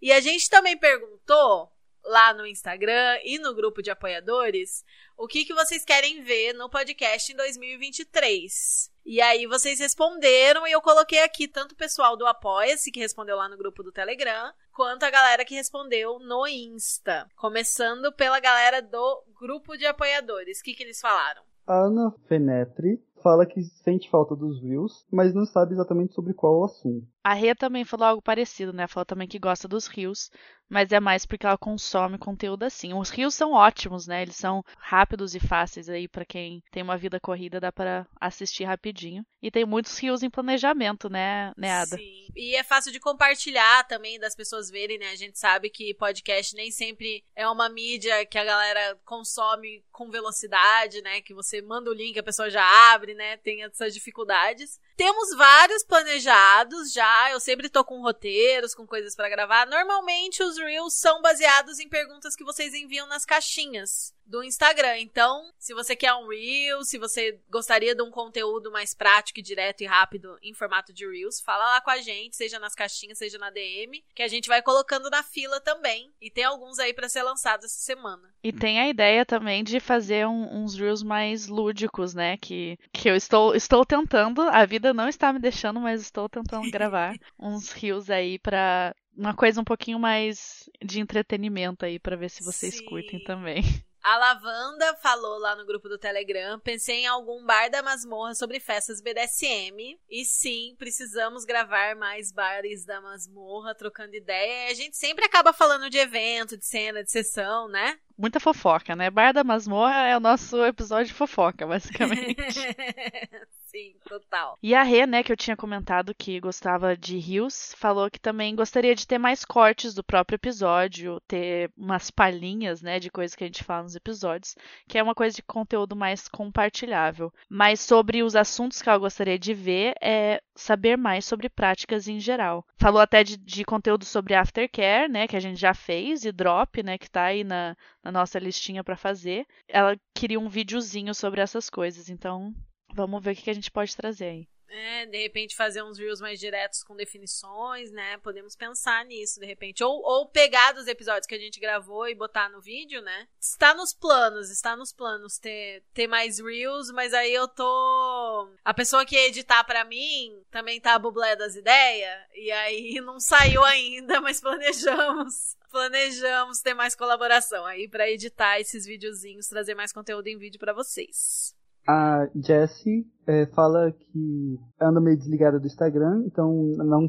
[SPEAKER 3] E a gente também perguntou lá no Instagram e no grupo de apoiadores o que, que vocês querem ver no podcast em 2023. E aí vocês responderam e eu coloquei aqui tanto o pessoal do Apoia-se, que respondeu lá no grupo do Telegram, quanto a galera que respondeu no Insta. Começando pela galera do grupo de apoiadores. O que, que eles falaram?
[SPEAKER 5] A Ana Fenetri fala que sente falta dos views, mas não sabe exatamente sobre qual o assunto.
[SPEAKER 4] A Rê também falou algo parecido, né? Falou também que gosta dos rios, mas é mais porque ela consome conteúdo assim. Os rios são ótimos, né? Eles são rápidos e fáceis aí pra quem tem uma vida corrida, dá pra assistir rapidinho. E tem muitos rios em planejamento, né, né Ada?
[SPEAKER 3] Sim. E é fácil de compartilhar também, das pessoas verem, né? A gente sabe que podcast nem sempre é uma mídia que a galera consome com velocidade, né? Que você manda o link, a pessoa já abre, né? Tem essas dificuldades. Temos vários planejados já. Eu sempre tô com roteiros, com coisas pra gravar. Normalmente os Reels são baseados em perguntas que vocês enviam nas caixinhas do Instagram. Então, se você quer um Reel, se você gostaria de um conteúdo mais prático e direto e rápido em formato de Reels, fala lá com a gente, seja nas caixinhas, seja na DM, que a gente vai colocando na fila também. E tem alguns aí pra ser lançados essa semana.
[SPEAKER 4] E tem a ideia também de fazer um- uns reels mais lúdicos, né? Que, que eu estou, estou tentando, a vida não está me deixando, mas estou tentando <laughs> gravar uns reels aí pra uma coisa um pouquinho mais de entretenimento aí, pra ver se vocês
[SPEAKER 3] Sim.
[SPEAKER 4] curtem também. <laughs>
[SPEAKER 3] A Lavanda falou lá no grupo do Telegram: pensei em algum bar da masmorra sobre festas BDSM. E sim, precisamos gravar mais bares da masmorra, trocando ideia. E a gente sempre acaba falando de evento, de cena, de sessão, né?
[SPEAKER 4] Muita fofoca, né? Bar da Masmorra é o nosso episódio de fofoca, basicamente. <laughs>
[SPEAKER 3] sim, total.
[SPEAKER 4] E a Rê, né, que eu tinha comentado que gostava de rios, falou que também gostaria de ter mais cortes do próprio episódio, ter umas palhinhas, né, de coisas que a gente fala nos episódios, que é uma coisa de conteúdo mais compartilhável. Mas sobre os assuntos que ela gostaria de ver é saber mais sobre práticas em geral. Falou até de, de conteúdo sobre aftercare, né, que a gente já fez, e drop, né, que tá aí na, na nossa listinha pra fazer. Ela queria um videozinho sobre essas coisas, então Vamos ver o que a gente pode trazer aí.
[SPEAKER 3] É, de repente fazer uns reels mais diretos com definições, né? Podemos pensar nisso, de repente. Ou, ou pegar dos episódios que a gente gravou e botar no vídeo, né? Está nos planos, está nos planos ter, ter mais reels, mas aí eu tô. A pessoa que ia editar pra mim também tá a bublé das ideias, e aí <laughs> não saiu ainda, mas planejamos planejamos ter mais colaboração aí para editar esses videozinhos, trazer mais conteúdo em vídeo para vocês.
[SPEAKER 5] A Jessie é, fala que anda meio desligada do Instagram, então não,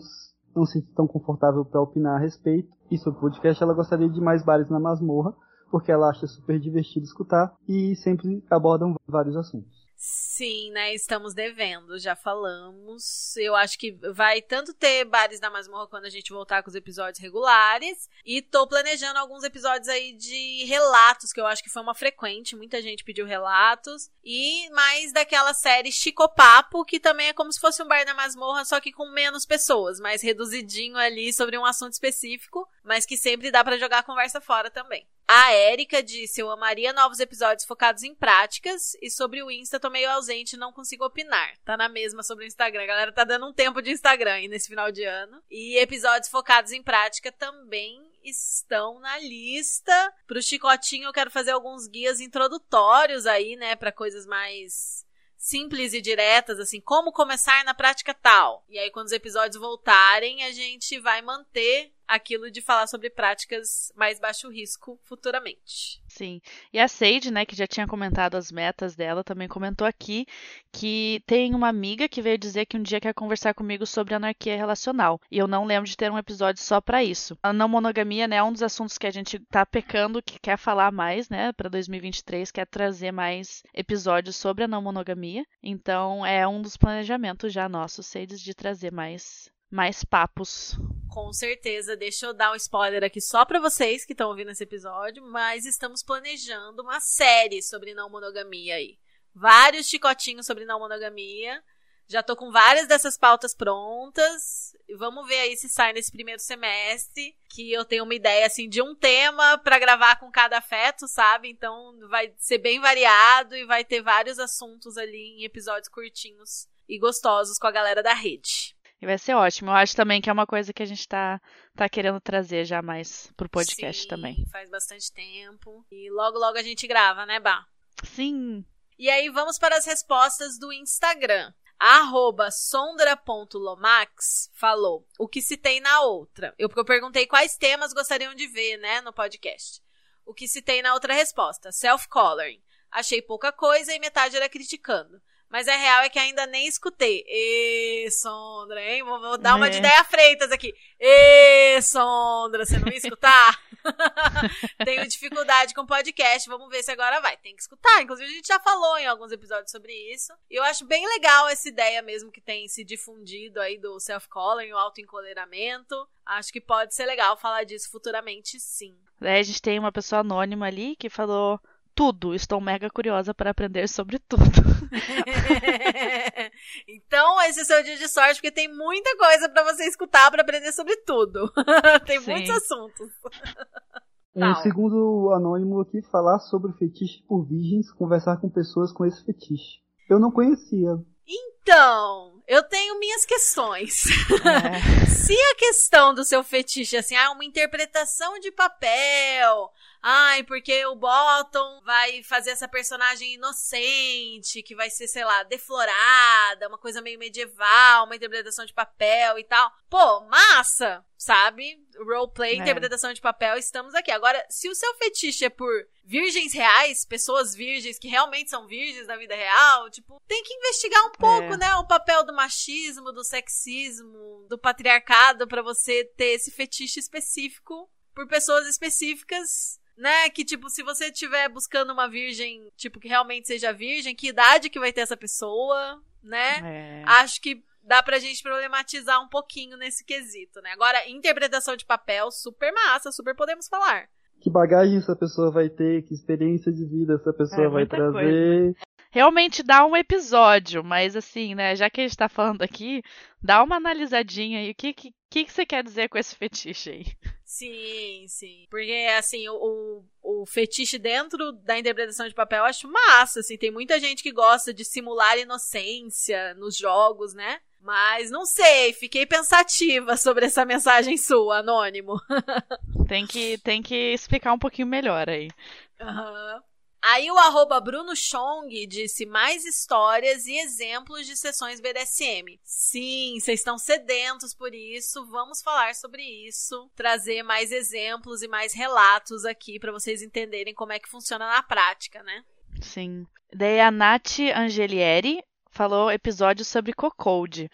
[SPEAKER 5] não se sente tão confortável para opinar a respeito. E sobre o podcast, ela gostaria de mais bares na masmorra, porque ela acha super divertido escutar e sempre abordam vários assuntos.
[SPEAKER 3] Sim, né? Estamos devendo, já falamos. Eu acho que vai tanto ter bares da masmorra quando a gente voltar com os episódios regulares. E tô planejando alguns episódios aí de relatos, que eu acho que foi uma frequente. Muita gente pediu relatos. E mais daquela série Chicopapo, que também é como se fosse um bar da masmorra, só que com menos pessoas, mais reduzidinho ali sobre um assunto específico, mas que sempre dá para jogar a conversa fora também. A Érica disse: Eu amaria novos episódios focados em práticas. E sobre o Insta, tô meio ausente não consigo opinar. Tá na mesma sobre o Instagram. A galera tá dando um tempo de Instagram aí nesse final de ano. E episódios focados em prática também estão na lista. Pro Chicotinho, eu quero fazer alguns guias introdutórios aí, né? para coisas mais simples e diretas, assim, como começar na prática tal. E aí, quando os episódios voltarem, a gente vai manter aquilo de falar sobre práticas mais baixo risco futuramente.
[SPEAKER 4] Sim. E a Sage, né, que já tinha comentado as metas dela, também comentou aqui que tem uma amiga que veio dizer que um dia quer conversar comigo sobre anarquia relacional. E eu não lembro de ter um episódio só para isso. A não monogamia, né, é um dos assuntos que a gente tá pecando, que quer falar mais, né, para 2023, quer trazer mais episódios sobre a não monogamia. Então, é um dos planejamentos já nossos, Sage, de trazer mais mais papos.
[SPEAKER 3] Com certeza, deixa eu dar um spoiler aqui só para vocês que estão ouvindo esse episódio, mas estamos planejando uma série sobre não monogamia aí. Vários chicotinhos sobre não monogamia. Já tô com várias dessas pautas prontas. Vamos ver aí se sai nesse primeiro semestre, que eu tenho uma ideia assim de um tema para gravar com cada afeto, sabe? Então vai ser bem variado e vai ter vários assuntos ali em episódios curtinhos e gostosos com a galera da rede.
[SPEAKER 4] E vai ser ótimo. Eu acho também que é uma coisa que a gente tá, tá querendo trazer já mais pro podcast
[SPEAKER 3] Sim,
[SPEAKER 4] também.
[SPEAKER 3] Faz bastante tempo. E logo, logo a gente grava, né, Bah?
[SPEAKER 4] Sim.
[SPEAKER 3] E aí vamos para as respostas do Instagram. Arroba sondra.lomax falou o que se tem na outra. Eu, eu perguntei quais temas gostariam de ver, né, no podcast. O que se tem na outra resposta? Self-coloring. Achei pouca coisa e metade era criticando. Mas a real é que ainda nem escutei. Ê, Sondra, hein? Vou, vou dar uma de
[SPEAKER 4] É.
[SPEAKER 3] ideia freitas aqui. Ê, Sondra, você não ia escutar? <laughs> Tenho dificuldade com podcast. Vamos ver se agora vai. Tem que escutar. Inclusive, a gente já falou em alguns episódios sobre isso. E eu acho bem legal essa ideia mesmo que tem se difundido aí do self-calling, o autoencoleramento. Acho que pode ser legal falar disso futuramente, sim.
[SPEAKER 4] Daí a gente tem uma pessoa anônima ali que falou tudo. Estou mega curiosa para aprender sobre tudo. <laughs>
[SPEAKER 3] então, esse é o seu dia de sorte, porque tem muita coisa pra você escutar pra aprender sobre tudo. <laughs> tem
[SPEAKER 4] Sim.
[SPEAKER 3] muitos assuntos.
[SPEAKER 5] Um segundo anônimo aqui falar sobre o fetiche por virgens, conversar com pessoas com esse fetiche. Eu não conhecia.
[SPEAKER 3] Então, eu tenho minhas questões.
[SPEAKER 4] É. <laughs>
[SPEAKER 3] Se a questão do seu fetiche, assim, ah, uma interpretação de papel, ai, porque o Bottom vai fazer essa personagem inocente, que vai ser, sei lá, deflorada, uma coisa meio medieval, uma interpretação de papel e tal. Pô, massa, sabe? Roleplay,
[SPEAKER 4] É.
[SPEAKER 3] interpretação de papel, estamos aqui. Agora, se o seu fetiche é por virgens reais, pessoas virgens que realmente são virgens na vida real, tipo, tem que investigar um pouco,
[SPEAKER 4] É.
[SPEAKER 3] né, o papel do machismo, do sexismo, do patriarcado pra você ter esse fetiche específico por pessoas específicas, né, que tipo, se você estiver buscando uma virgem, tipo, que realmente seja virgem, que idade que vai ter essa pessoa, né?
[SPEAKER 4] É.
[SPEAKER 3] Acho que dá pra gente problematizar um pouquinho nesse quesito, né? Agora, interpretação de papel, super massa, super podemos falar.
[SPEAKER 5] Que bagagem essa pessoa vai ter, que experiência de vida essa pessoa
[SPEAKER 4] É,
[SPEAKER 5] vai trazer.
[SPEAKER 4] Realmente dá um episódio, mas assim, né, já que a gente tá falando aqui, dá uma analisadinha aí. O que, que, que que você quer dizer com esse fetiche aí?
[SPEAKER 3] Sim, sim. Porque, assim, o, o fetiche dentro da interpretação de papel eu acho massa, assim. Tem muita gente que gosta de simular inocência nos jogos, né? Mas não sei, fiquei pensativa sobre essa mensagem sua, anônimo. <laughs>
[SPEAKER 4] Tem que, tem que explicar um pouquinho melhor aí.
[SPEAKER 3] Aham. Aí o arroba Bruno Chong disse mais histórias e exemplos de sessões BDSM. Sim, vocês estão sedentos por isso. Vamos falar sobre isso, trazer mais exemplos e mais relatos aqui para vocês entenderem como é que funciona na prática, né?
[SPEAKER 4] Sim. Daí a Nath Angelieri falou episódio sobre Cocode.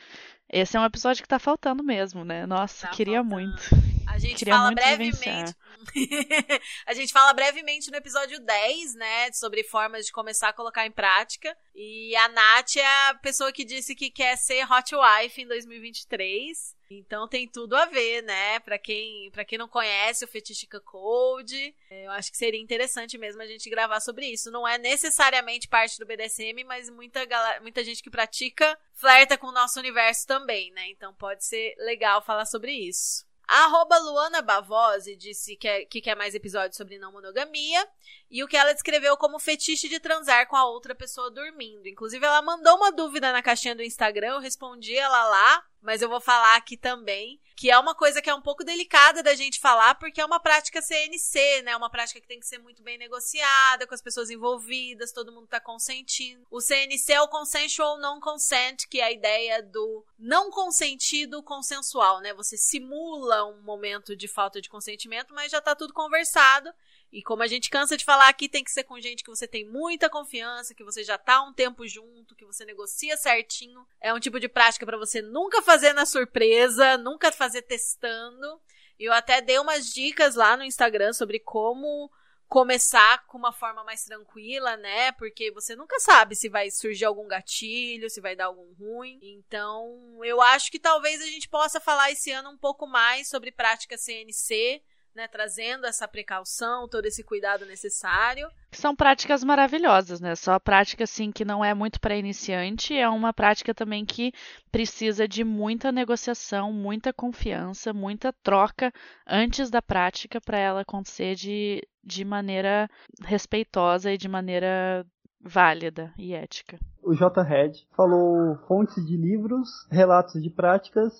[SPEAKER 4] Esse é um episódio que tá faltando mesmo, né? Nossa,
[SPEAKER 3] Tá
[SPEAKER 4] queria
[SPEAKER 3] faltando.
[SPEAKER 4] muito.
[SPEAKER 3] A gente fala brevemente. <laughs> a gente fala brevemente no episódio 10, né? Sobre formas de começar a colocar em prática. E a Nath é a pessoa que disse que quer ser Hot Wife em 2023. Então tem tudo a ver, né? Pra quem, pra quem não conhece o Fetishica Code, é, eu acho que seria interessante mesmo a gente gravar sobre isso. Não é necessariamente parte do BDSM, mas muita, gala- muita gente que pratica flerta com o nosso universo também, né? Então pode ser legal falar sobre isso. Arroba Luana Bavosi disse que, é- que quer mais episódios sobre não monogamia e o que ela descreveu como fetiche de transar com a outra pessoa dormindo. Inclusive, ela mandou uma dúvida na caixinha do Instagram, eu respondi ela lá, mas eu vou falar aqui também, que é uma coisa que é um pouco delicada da gente falar, porque é uma prática CNC, né? Uma prática que tem que ser muito bem negociada, com as pessoas envolvidas, todo mundo tá consentindo. O CNC é o Consensual Non-Consent, que é a ideia do não consentido consensual, né? Você simula um momento de falta de consentimento, mas já tá tudo conversado. E como a gente cansa de falar aqui, tem que ser com gente que você tem muita confiança, que você já tá um tempo junto, que você negocia certinho. É um tipo de prática pra você nunca fazer na surpresa, nunca fazer testando. E eu até dei umas dicas lá no Instagram sobre como começar com uma forma mais tranquila, né? Porque você nunca sabe se vai surgir algum gatilho, se vai dar algum ruim. Então, eu acho que talvez a gente possa falar esse ano um pouco mais sobre prática CNC, né? Trazendo essa precaução, todo esse cuidado necessário.
[SPEAKER 4] São práticas maravilhosas, né? Só prática assim que não é muito para iniciante, é uma prática também que precisa de muita negociação, muita confiança, muita troca antes da prática para ela acontecer de, de maneira respeitosa e de maneira válida e ética.
[SPEAKER 5] O J. Red falou fontes de livros, relatos de práticas,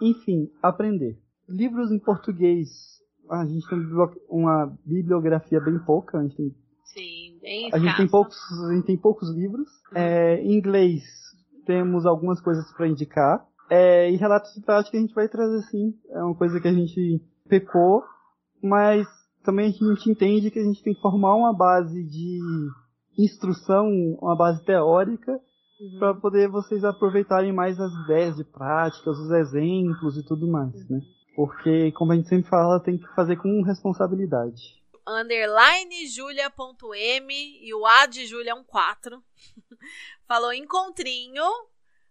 [SPEAKER 5] enfim, aprender. Livros em português. A gente tem uma bibliografia bem pouca, a gente tem
[SPEAKER 6] Sim, bem
[SPEAKER 5] A gente tem poucos, a gente tem poucos livros. É, em inglês temos algumas coisas para indicar. É, e relatos de prática a gente vai trazer sim. É uma coisa que a gente pecou, mas também a gente entende que a gente tem que formar uma base de instrução, uma base teórica, para poder vocês aproveitarem mais as ideias de práticas, os exemplos e tudo mais, né? Porque, como a gente sempre fala, tem que fazer com responsabilidade.
[SPEAKER 3] underline julia.m e o A de Julia é um 4. <laughs> Falou encontrinho.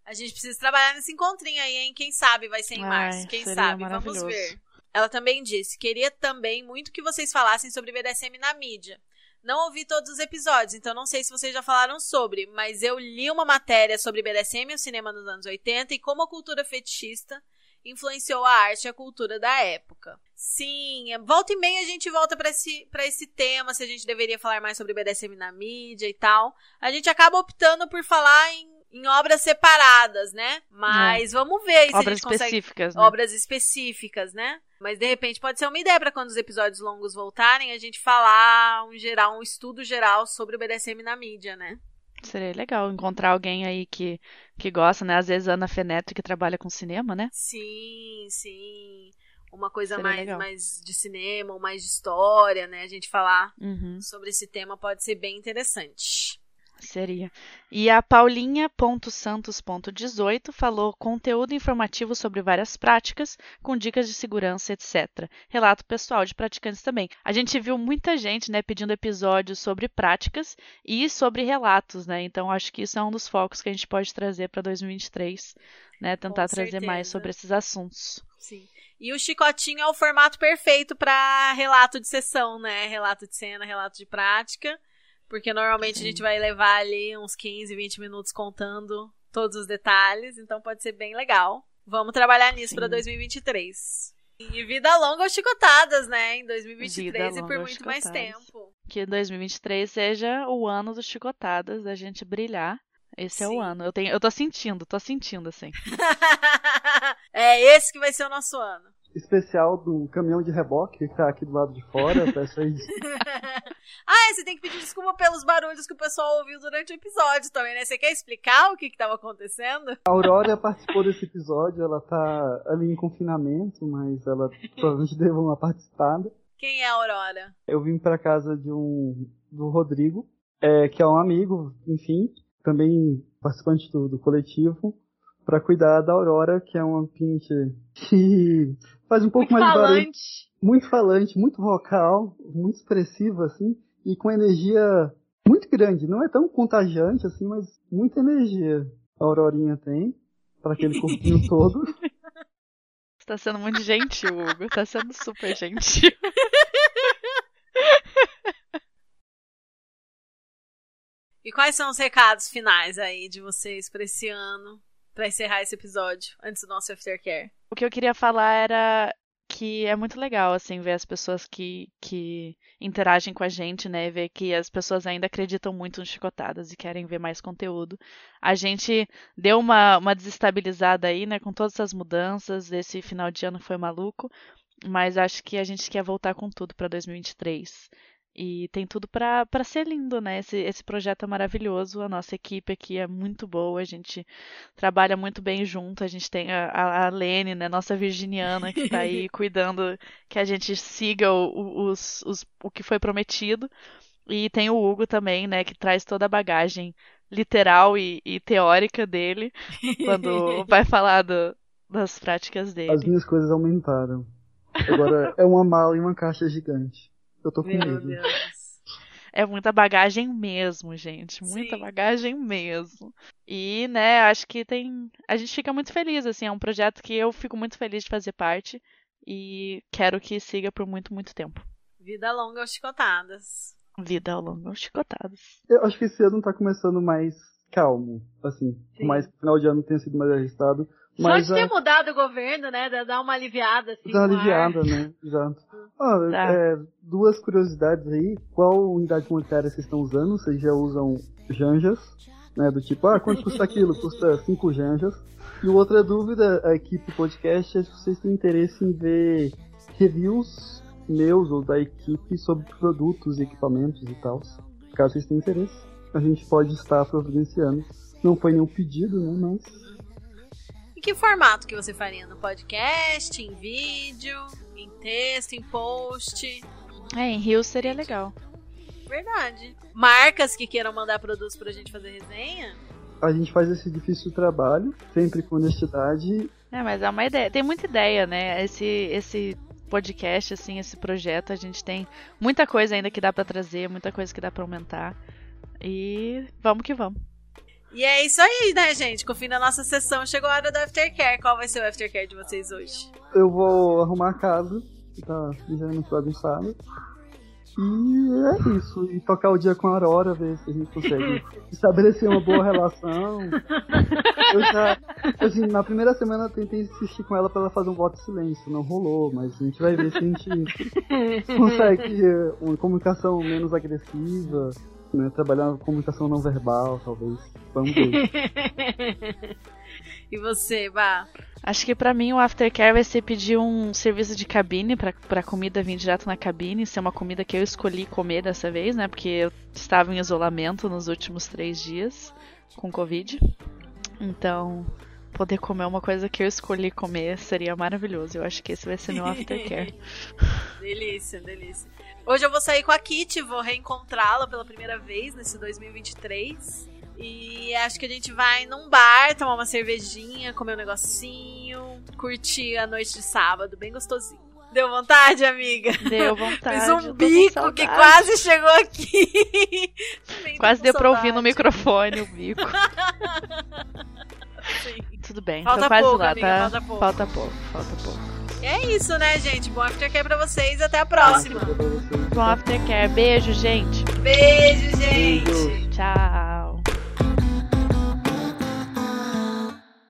[SPEAKER 3] A gente precisa trabalhar nesse encontrinho aí, hein? Quem sabe vai ser em
[SPEAKER 4] Ai,
[SPEAKER 3] março. Quem sabe? Vamos ver. Ela também disse: queria também muito que vocês falassem sobre BDSM na mídia. Não ouvi todos os episódios, então não sei se vocês já falaram sobre, mas eu li uma matéria sobre BDSM e o cinema nos anos 80 e como a cultura fetichista influenciou a arte e a cultura da época. Sim, é- volta e meia a gente volta pra esse, pra esse tema, se a gente deveria falar mais sobre BDSM na mídia e tal. A gente acaba optando por falar em, em obras separadas, né? Mas vamos ver se a
[SPEAKER 4] Obras
[SPEAKER 3] gente consegue
[SPEAKER 4] específicas, né?
[SPEAKER 3] obras específicas, né? Mas de repente pode ser uma ideia para quando os episódios longos voltarem, a gente falar um geral, um estudo geral sobre o BDSM na mídia, né?
[SPEAKER 4] Seria legal encontrar alguém aí que, que gosta, né? Às vezes Ana Feneto que trabalha com cinema, né?
[SPEAKER 3] Sim, sim. Uma coisa
[SPEAKER 4] Seria
[SPEAKER 3] mais,
[SPEAKER 4] legal.
[SPEAKER 3] mais de cinema ou mais de história, né? A gente falar
[SPEAKER 4] Uhum,
[SPEAKER 3] sobre esse tema pode ser bem interessante.
[SPEAKER 4] Seria. E a Paulinha.santos.18 falou conteúdo informativo sobre várias práticas, com dicas de segurança, etc. Relato pessoal de praticantes também. A gente viu muita gente, né, pedindo episódios sobre práticas e sobre relatos, né? Então acho que isso é um dos focos que a gente pode trazer para 2023, né? Tentar trazer mais sobre esses assuntos.
[SPEAKER 3] Sim. E o chicotinho é o formato perfeito para relato de sessão, né? Relato de cena, relato de prática. Porque normalmente
[SPEAKER 4] Sim.
[SPEAKER 3] a gente vai levar ali uns 15, 20 minutos contando todos os detalhes, então pode ser bem legal. Vamos trabalhar nisso para 2023. E vida longa ou chicotadas, né? Em 2023
[SPEAKER 4] Vida
[SPEAKER 3] e por muito mais tempo.
[SPEAKER 4] Que 2023 seja o ano dos chicotadas, da gente brilhar. Esse é
[SPEAKER 3] Sim.
[SPEAKER 4] o ano. Eu, tenho, eu tô sentindo, tô sentindo, assim. <laughs>
[SPEAKER 3] é esse que vai ser o nosso ano.
[SPEAKER 5] Especial do caminhão de reboque que tá aqui do lado de fora, peça isso. <laughs>
[SPEAKER 3] Ah, é, você tem que pedir desculpa pelos barulhos que o pessoal ouviu durante o episódio também, né? Você quer explicar o que que tava acontecendo?
[SPEAKER 5] A Aurora participou desse episódio, ela tá ali em confinamento, mas ela provavelmente deu uma participada.
[SPEAKER 3] Quem é a Aurora?
[SPEAKER 5] Eu vim pra casa de um do Rodrigo, é, que é um amigo, enfim, também participante do, do coletivo, pra cuidar da Aurora, que é uma pinche que faz um pouco
[SPEAKER 6] Muito
[SPEAKER 5] mais de barulho,
[SPEAKER 6] falante.
[SPEAKER 5] muito falante, muito vocal, muito expressiva assim, e com energia muito grande, não é tão contagiante assim, mas muita energia a Aurorinha tem para aquele corpinho <laughs> todo.
[SPEAKER 4] Você tá sendo muito gentil, Hugo. Tá sendo super gentil.
[SPEAKER 3] E quais são os recados finais aí de vocês pra esse ano, pra encerrar esse episódio, antes do nosso aftercare?
[SPEAKER 4] O que eu queria falar era que é muito legal, assim, ver as pessoas que, que interagem com a gente, né? Ver que as pessoas ainda acreditam muito no Chicotadas e querem ver mais conteúdo. A gente deu uma, uma desestabilizada aí, né? Com todas essas mudanças. Esse final de ano foi maluco. Mas acho que a gente quer voltar com tudo para 2023. E tem tudo para ser lindo, né? Esse, esse projeto é maravilhoso. A nossa equipe aqui é muito boa. A gente trabalha muito bem junto. A gente tem a, a, Lene, né? Nossa virginiana, que tá aí <laughs> cuidando que a gente siga o, o, os, os, o que foi prometido. E tem o Hugo também, né? Que traz toda a bagagem literal e, e teórica dele quando <laughs> vai falar do, das práticas dele.
[SPEAKER 5] As minhas coisas aumentaram. Agora é uma mala e uma caixa gigante. Eu tô com
[SPEAKER 3] Meu
[SPEAKER 5] medo.
[SPEAKER 3] Deus. <laughs>
[SPEAKER 4] É muita bagagem mesmo, gente. Muita
[SPEAKER 3] Sim.
[SPEAKER 4] bagagem mesmo. E, né, acho que tem. A gente fica muito feliz, assim. É um projeto que eu fico muito feliz de fazer parte. E quero que siga por muito, muito tempo.
[SPEAKER 3] Vida longa ou chicotadas.
[SPEAKER 4] Vida ao longo, chicotadas.
[SPEAKER 5] Eu acho que esse ano tá começando mais calmo, assim.
[SPEAKER 3] Sim.
[SPEAKER 5] Por mais que o final de ano tenha sido mais agitado.
[SPEAKER 6] Só
[SPEAKER 5] Mas
[SPEAKER 6] de ter
[SPEAKER 5] é,
[SPEAKER 6] mudado o governo, né? Dá dar uma aliviada, assim.
[SPEAKER 5] dá uma
[SPEAKER 6] ar.
[SPEAKER 5] aliviada, né? Exato. Ah,
[SPEAKER 4] Tá.
[SPEAKER 5] é, duas curiosidades aí. Qual unidade monetária vocês estão usando? Vocês já usam janjas? Né, do tipo, ah, quanto custa aquilo? Custa 5 janjas. E outra dúvida, a equipe podcast, é se vocês têm interesse em ver reviews meus ou da equipe sobre produtos e equipamentos e tal. Caso vocês tenham interesse, a gente pode estar providenciando. Não foi nenhum pedido, né, mas
[SPEAKER 3] E que formato que você faria? No podcast, em vídeo, em texto, em post?
[SPEAKER 4] É, em Rio seria legal.
[SPEAKER 3] Verdade. Marcas que queiram mandar produtos pra gente fazer resenha?
[SPEAKER 5] a gente faz esse difícil trabalho, sempre com honestidade.
[SPEAKER 4] É, mas é uma ideia. Tem muita ideia, né? Esse, esse podcast, assim, esse projeto, a gente tem muita coisa ainda que dá pra trazer, muita coisa que dá pra aumentar. E vamos que vamos.
[SPEAKER 3] E é isso aí, né, gente? Com o fim da nossa sessão, chegou a hora do aftercare. Qual vai ser o aftercare de vocês hoje?
[SPEAKER 5] Eu vou arrumar a casa, que tá ligeiramente bagunçada. E é isso. E tocar o dia com a Aurora, ver se a gente consegue <laughs> estabelecer uma boa relação. Eu já, assim, na primeira semana eu tentei insistir com ela pra ela fazer um voto de silêncio. Não rolou, mas a gente vai ver se a gente <laughs> consegue eh, uma comunicação menos agressiva, né? Trabalhar uma comunicação não verbal, talvez. Vamos <laughs> ver.
[SPEAKER 3] E você, Bah?
[SPEAKER 4] Acho que pra mim o aftercare vai ser pedir um serviço de cabine pra, pra comida vir direto na cabine, ser uma comida que eu escolhi comer dessa vez, né? Porque eu estava em isolamento nos últimos três dias com Covid. Então, poder comer uma coisa que eu escolhi comer seria maravilhoso. Eu acho que esse vai ser meu aftercare. <laughs>
[SPEAKER 3] delícia, delícia. Hoje eu vou sair com a Kitty, vou reencontrá-la pela primeira vez nesse 2023. E acho que a gente vai num bar, tomar uma cervejinha, comer um negocinho, curtir a noite de sábado, bem gostosinho. Deu vontade, amiga?
[SPEAKER 4] Deu <laughs> vontade.
[SPEAKER 3] Fiz um bico
[SPEAKER 4] saudade.
[SPEAKER 3] que quase chegou aqui. <laughs>
[SPEAKER 4] Quase deu pra ouvir no
[SPEAKER 3] saudade.
[SPEAKER 4] microfone o bico. <laughs>
[SPEAKER 3] Sim.
[SPEAKER 4] Tudo bem,
[SPEAKER 3] Falta
[SPEAKER 4] tô quase
[SPEAKER 3] pouco,
[SPEAKER 4] lá,
[SPEAKER 3] amiga,
[SPEAKER 4] tá?
[SPEAKER 3] falta pouco.
[SPEAKER 4] Falta pouco, falta pouco.
[SPEAKER 3] É isso, né, gente? Bom aftercare pra vocês e até a próxima.
[SPEAKER 4] Bom aftercare. Beijo, gente.
[SPEAKER 3] Beijo, gente!
[SPEAKER 4] Tchau.